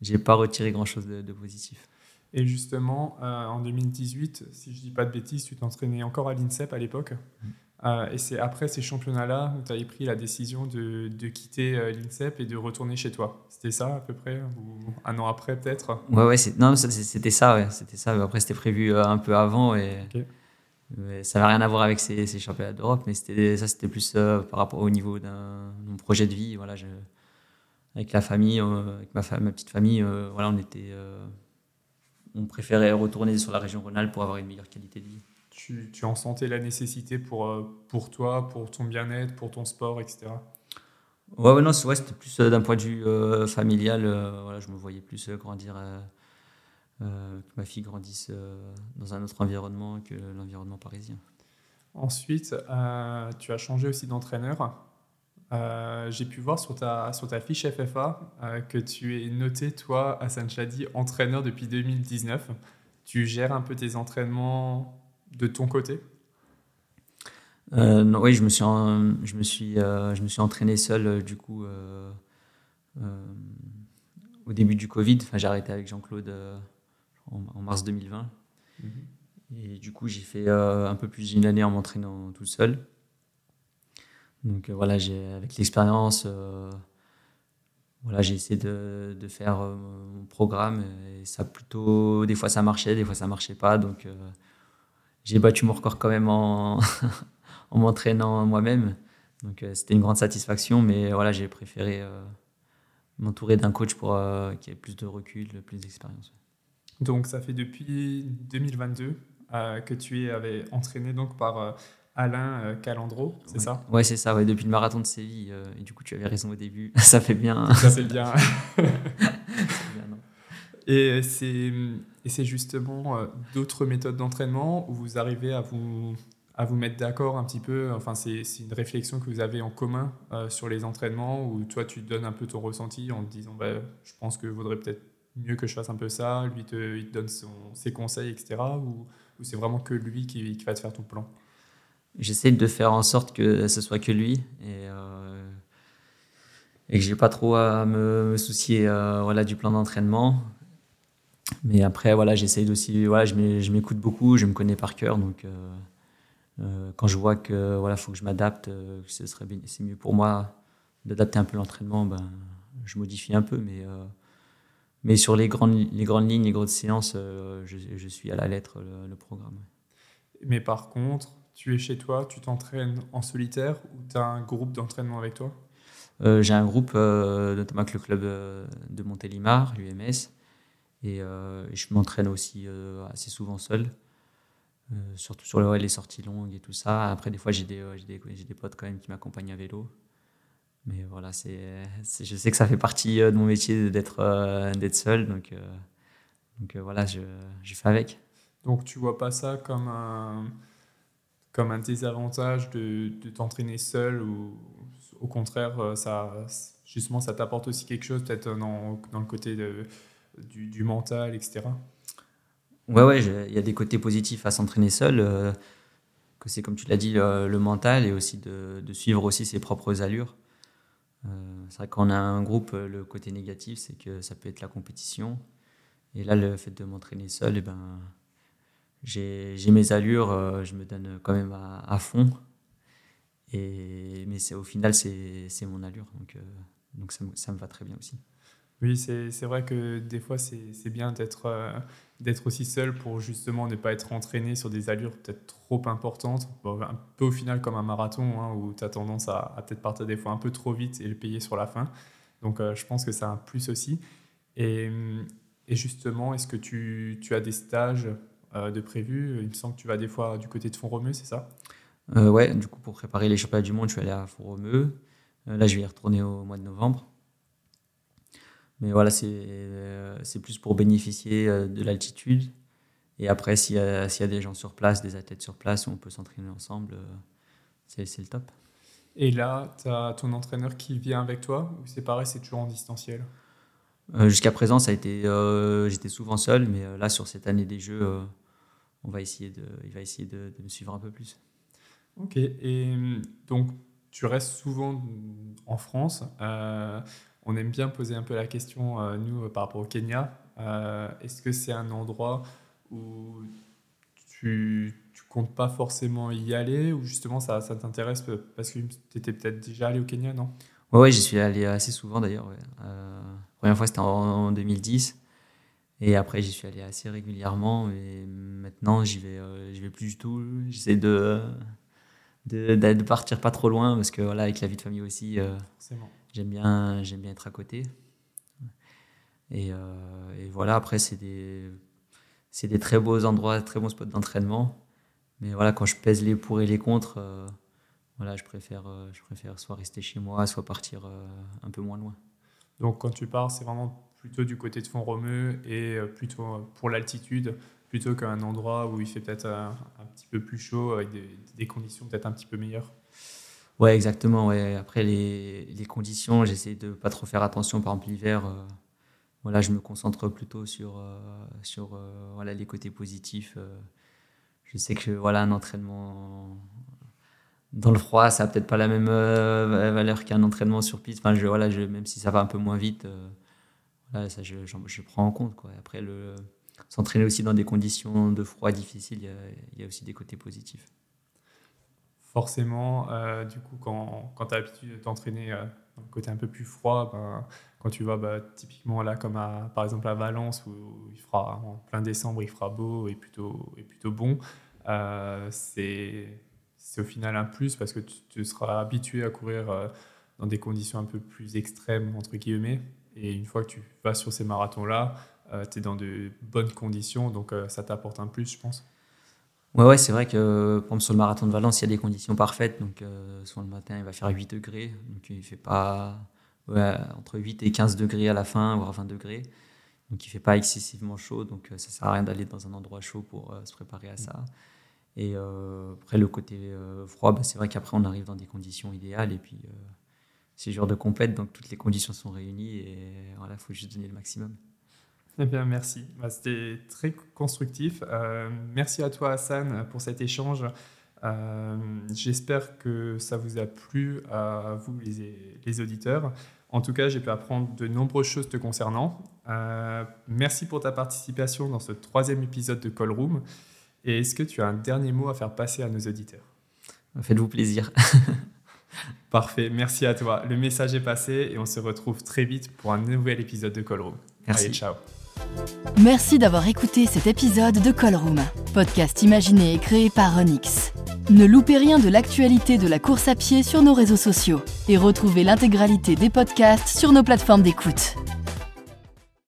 j'ai pas retiré grand chose de, positif. Et justement, en 2018, si je dis pas de bêtises, tu t'entraînais encore à l'INSEP à l'époque? Mmh. Euh, et c'est après ces championnats-là où tu avais pris la décision de, de quitter euh, l'INSEP et de retourner chez toi. C'était ça à peu près Ou un an après peut-être? Ouais, ouais non, c'était ça. Ouais, c'était ça. Après, c'était prévu euh, un peu avant. Et, ça n'avait rien à voir avec ces, ces championnats d'Europe. Mais ça, c'était plus par rapport au niveau d'un mon projet de vie. Voilà, je, avec la famille, avec ma, ma petite famille, voilà, on, était, on préférait retourner sur la région Rhône-Alpes pour avoir une meilleure qualité de vie tu, tu, en sentais la nécessité pour, euh, pour toi, pour ton bien-être, pour ton sport, etc. Ouais, ouais non, ouais, c'était plus euh, d'un point de vue euh, familial. voilà, je me voyais plus grandir, que ma fille grandisse dans un autre environnement que l'environnement parisien. Ensuite, tu as changé aussi d'entraîneur. J'ai pu voir sur ta, sur ta fiche FFA que tu es noté, toi, à Chadi, entraîneur depuis 2019. Tu gères un peu tes entraînements de ton côté euh, non, Oui, je me suis, je me suis, euh, je me suis entraîné seul euh, du coup au début du Covid. Enfin, j'ai arrêté avec Jean-Claude en, mars 2020. Mhm. Et du coup, j'ai fait un peu plus d'une année en m'entraînant tout seul. Donc voilà, j'ai avec l'expérience, voilà, j'ai essayé de, de faire mon programme et ça plutôt, des fois ça marchait, des fois ça marchait pas. Donc j'ai battu mon record quand même en, en m'entraînant moi-même. Donc c'était une grande satisfaction, mais voilà, j'ai préféré m'entourer d'un coach pour qui ait plus de recul, plus d'expérience. Donc ça fait depuis 2022 euh, que tu es entraîné donc par euh, Alain euh, Calandro, c'est ça? Ouais, c'est ça, ouais, depuis le marathon de Séville. et du coup, tu avais raison au début, ça fait bien. Ça fait bien. et c'est justement d'autres méthodes d'entraînement où vous arrivez à vous, à vous mettre d'accord un petit peu. Enfin, c'est une réflexion que vous avez en commun sur les entraînements où toi, tu donnes un peu ton ressenti en te disant bah, je pense que vaudrait peut-être mieux que je fasse un peu ça, lui te, il te donne ses conseils, etc. Ou, c'est vraiment que lui qui, qui, va te faire ton plan? J'essaie de faire en sorte que ce soit que lui et, euh, et que j'ai pas trop à me, soucier euh, voilà, du plan d'entraînement. Mais après, voilà, j'essaie aussi, voilà, je m'écoute beaucoup, je me connais par cœur, donc euh, euh, quand je vois que voilà, faut que je m'adapte, que ce serait c'est mieux pour moi d'adapter un peu l'entraînement, ben, je modifie un peu, mais mais sur les grandes, les grandes lignes, les grosses séances, euh, je, je, suis à la lettre le, programme. Mais par contre, tu es chez toi, tu t'entraînes en solitaire ou tu as un groupe d'entraînement avec toi? Euh, J'ai un groupe, euh, notamment avec le club de Montélimar, l'UMS. Et je m'entraîne aussi assez souvent seul. surtout sur les sorties longues et tout ça. Après, des fois, j'ai des, des, des, potes quand même qui m'accompagnent à vélo. Mais voilà, c'est, je sais que ça fait partie euh, de mon métier d'être, euh, d'être seul. Donc, euh, donc voilà, je, je fais avec. Donc tu vois pas ça comme un, comme un désavantage de, de t'entraîner seul ou au contraire, ça, justement, ça t'apporte aussi quelque chose peut-être dans, dans le côté de, du, mental, etc. Ouais, ouais, il y a des côtés positifs à s'entraîner seul. que c'est comme tu l'as dit, le, mental et aussi de, suivre aussi ses propres allures. Euh, c'est vrai qu'on a un groupe, euh, le côté négatif, c'est que ça peut être la compétition. Et là, le fait de m'entraîner seul, eh ben, j'ai mes allures, euh, je me donne quand même à, fond. Et, mais au final, c'est mon allure. Donc, donc ça, ça, me va très bien aussi. Oui, c'est vrai que des fois, c'est bien d'être d'être aussi seul pour justement ne pas être entraîné sur des allures peut-être trop importantes, un peu au final comme un marathon hein, où tu as tendance à, peut-être partir des fois un peu trop vite et le payer sur la fin. Donc euh, je pense que c'est un plus aussi. Et, et justement, est-ce que tu, as des stages euh, de prévus Il me semble que tu vas des fois du côté de Font-Romeu, c'est ça? Euh, Ouais, du coup pour préparer les championnats du monde, je suis allé à Font-Romeu. Euh, là, je vais y retourner au mois de novembre. Mais voilà, c'est c'est plus pour bénéficier euh, de l'altitude. Et après, s'il y, a, s'il y a des gens sur place, des athlètes sur place, où on peut s'entraîner ensemble, euh, c'est, le top. Et là, tu as ton entraîneur qui vient avec toi ou c'est pareil, c'est toujours en distanciel? Euh, Jusqu'à présent, ça a été, j'étais souvent seul, mais là, sur cette année des Jeux, on va essayer de, il va essayer de, de, me suivre un peu plus. Ok, et donc tu restes souvent en France on aime bien poser un peu la question, euh, nous, euh, par rapport au Kenya. Euh, est-ce que c'est un endroit où tu ne comptes pas forcément y aller ou justement ça, ça t'intéresse parce que tu étais peut-être déjà allé au Kenya, non? Oui, ouais, j'y suis allé assez souvent d'ailleurs. la première fois, c'était en, 2010. Et après, j'y suis allé assez régulièrement. Et maintenant, j'y vais, j'y vais plus du tout. J'essaie de, de, de, partir pas trop loin parce que voilà, avec la vie de famille aussi, J'aime bien, j'aime bien être à côté. Et, euh, et voilà, après, c'est des, c'est des très beaux endroits, très bons spots d'entraînement. Mais voilà, quand je pèse les pour et les contre, euh, voilà, je préfère, euh, je préfère soit rester chez moi, soit partir un peu moins loin. Donc quand tu pars, c'est vraiment plutôt du côté de Font-Romeu et plutôt pour l'altitude, plutôt qu'un endroit où il fait peut-être un, petit peu plus chaud avec des conditions peut-être un petit peu meilleures. Ouais, exactement. Ouais. Après, les, les conditions, j'essaie de pas trop faire attention. Par exemple, l'hiver, euh, voilà, je me concentre plutôt sur, euh, sur euh, voilà, les côtés positifs. je sais que voilà, un entraînement dans le froid, ça n'a peut-être pas la même valeur qu'un entraînement sur piste. Enfin, voilà, même si ça va un peu moins vite, ça, je, je, prends en compte. Après, s'entraîner aussi dans des conditions de froid difficiles, il y a aussi des côtés positifs. Forcément, du coup, quand, tu as l'habitude de t'entraîner dans le côté un peu plus froid, ben, quand tu vas bah, typiquement là, comme par exemple à Valence, où il fera en plein décembre, il fera beau et plutôt, et plutôt bon, c'est c'est au final un plus parce que tu, seras habitué à courir euh, dans des conditions un peu plus extrêmes, entre guillemets. Et une fois que tu vas sur ces marathons-là, euh, tu es dans de bonnes conditions, donc euh, ça t'apporte un plus, je pense. Ouais, ouais c'est vrai que par exemple, sur le marathon de Valence, il y a des conditions parfaites. Donc, soit le matin, il va faire 8 degrés. Donc, il fait pas entre 8 et 15 degrés à la fin, voire 20 degrés. Donc, il fait pas excessivement chaud. Donc, ça sert à rien d'aller dans un endroit chaud pour se préparer à ça. Et euh, après, le côté euh, froid, bah, c'est vrai qu'après, on arrive dans des conditions idéales. Et puis, euh, c'est jour de compète, donc toutes les conditions sont réunies. Et voilà, il faut juste donner le maximum. Eh bien, merci. Bah, c'était très constructif. merci à toi, Hassan, pour cet échange. J'espère que ça vous a plu à vous, les, les auditeurs. En tout cas, j'ai pu apprendre de nombreuses choses te concernant. merci pour ta participation dans ce troisième épisode de Call Room. Et est-ce que tu as un dernier mot à faire passer à nos auditeurs? Faites-vous plaisir. Parfait, merci à toi. Le message est passé et on se retrouve très vite pour un nouvel épisode de Call Room. Merci. Allez, ciao. Merci d'avoir écouté cet épisode de Call Room, podcast imaginé et créé par Onyx. Ne loupez rien de l'actualité de la course à pied sur nos réseaux sociaux et retrouvez l'intégralité des podcasts sur nos plateformes d'écoute.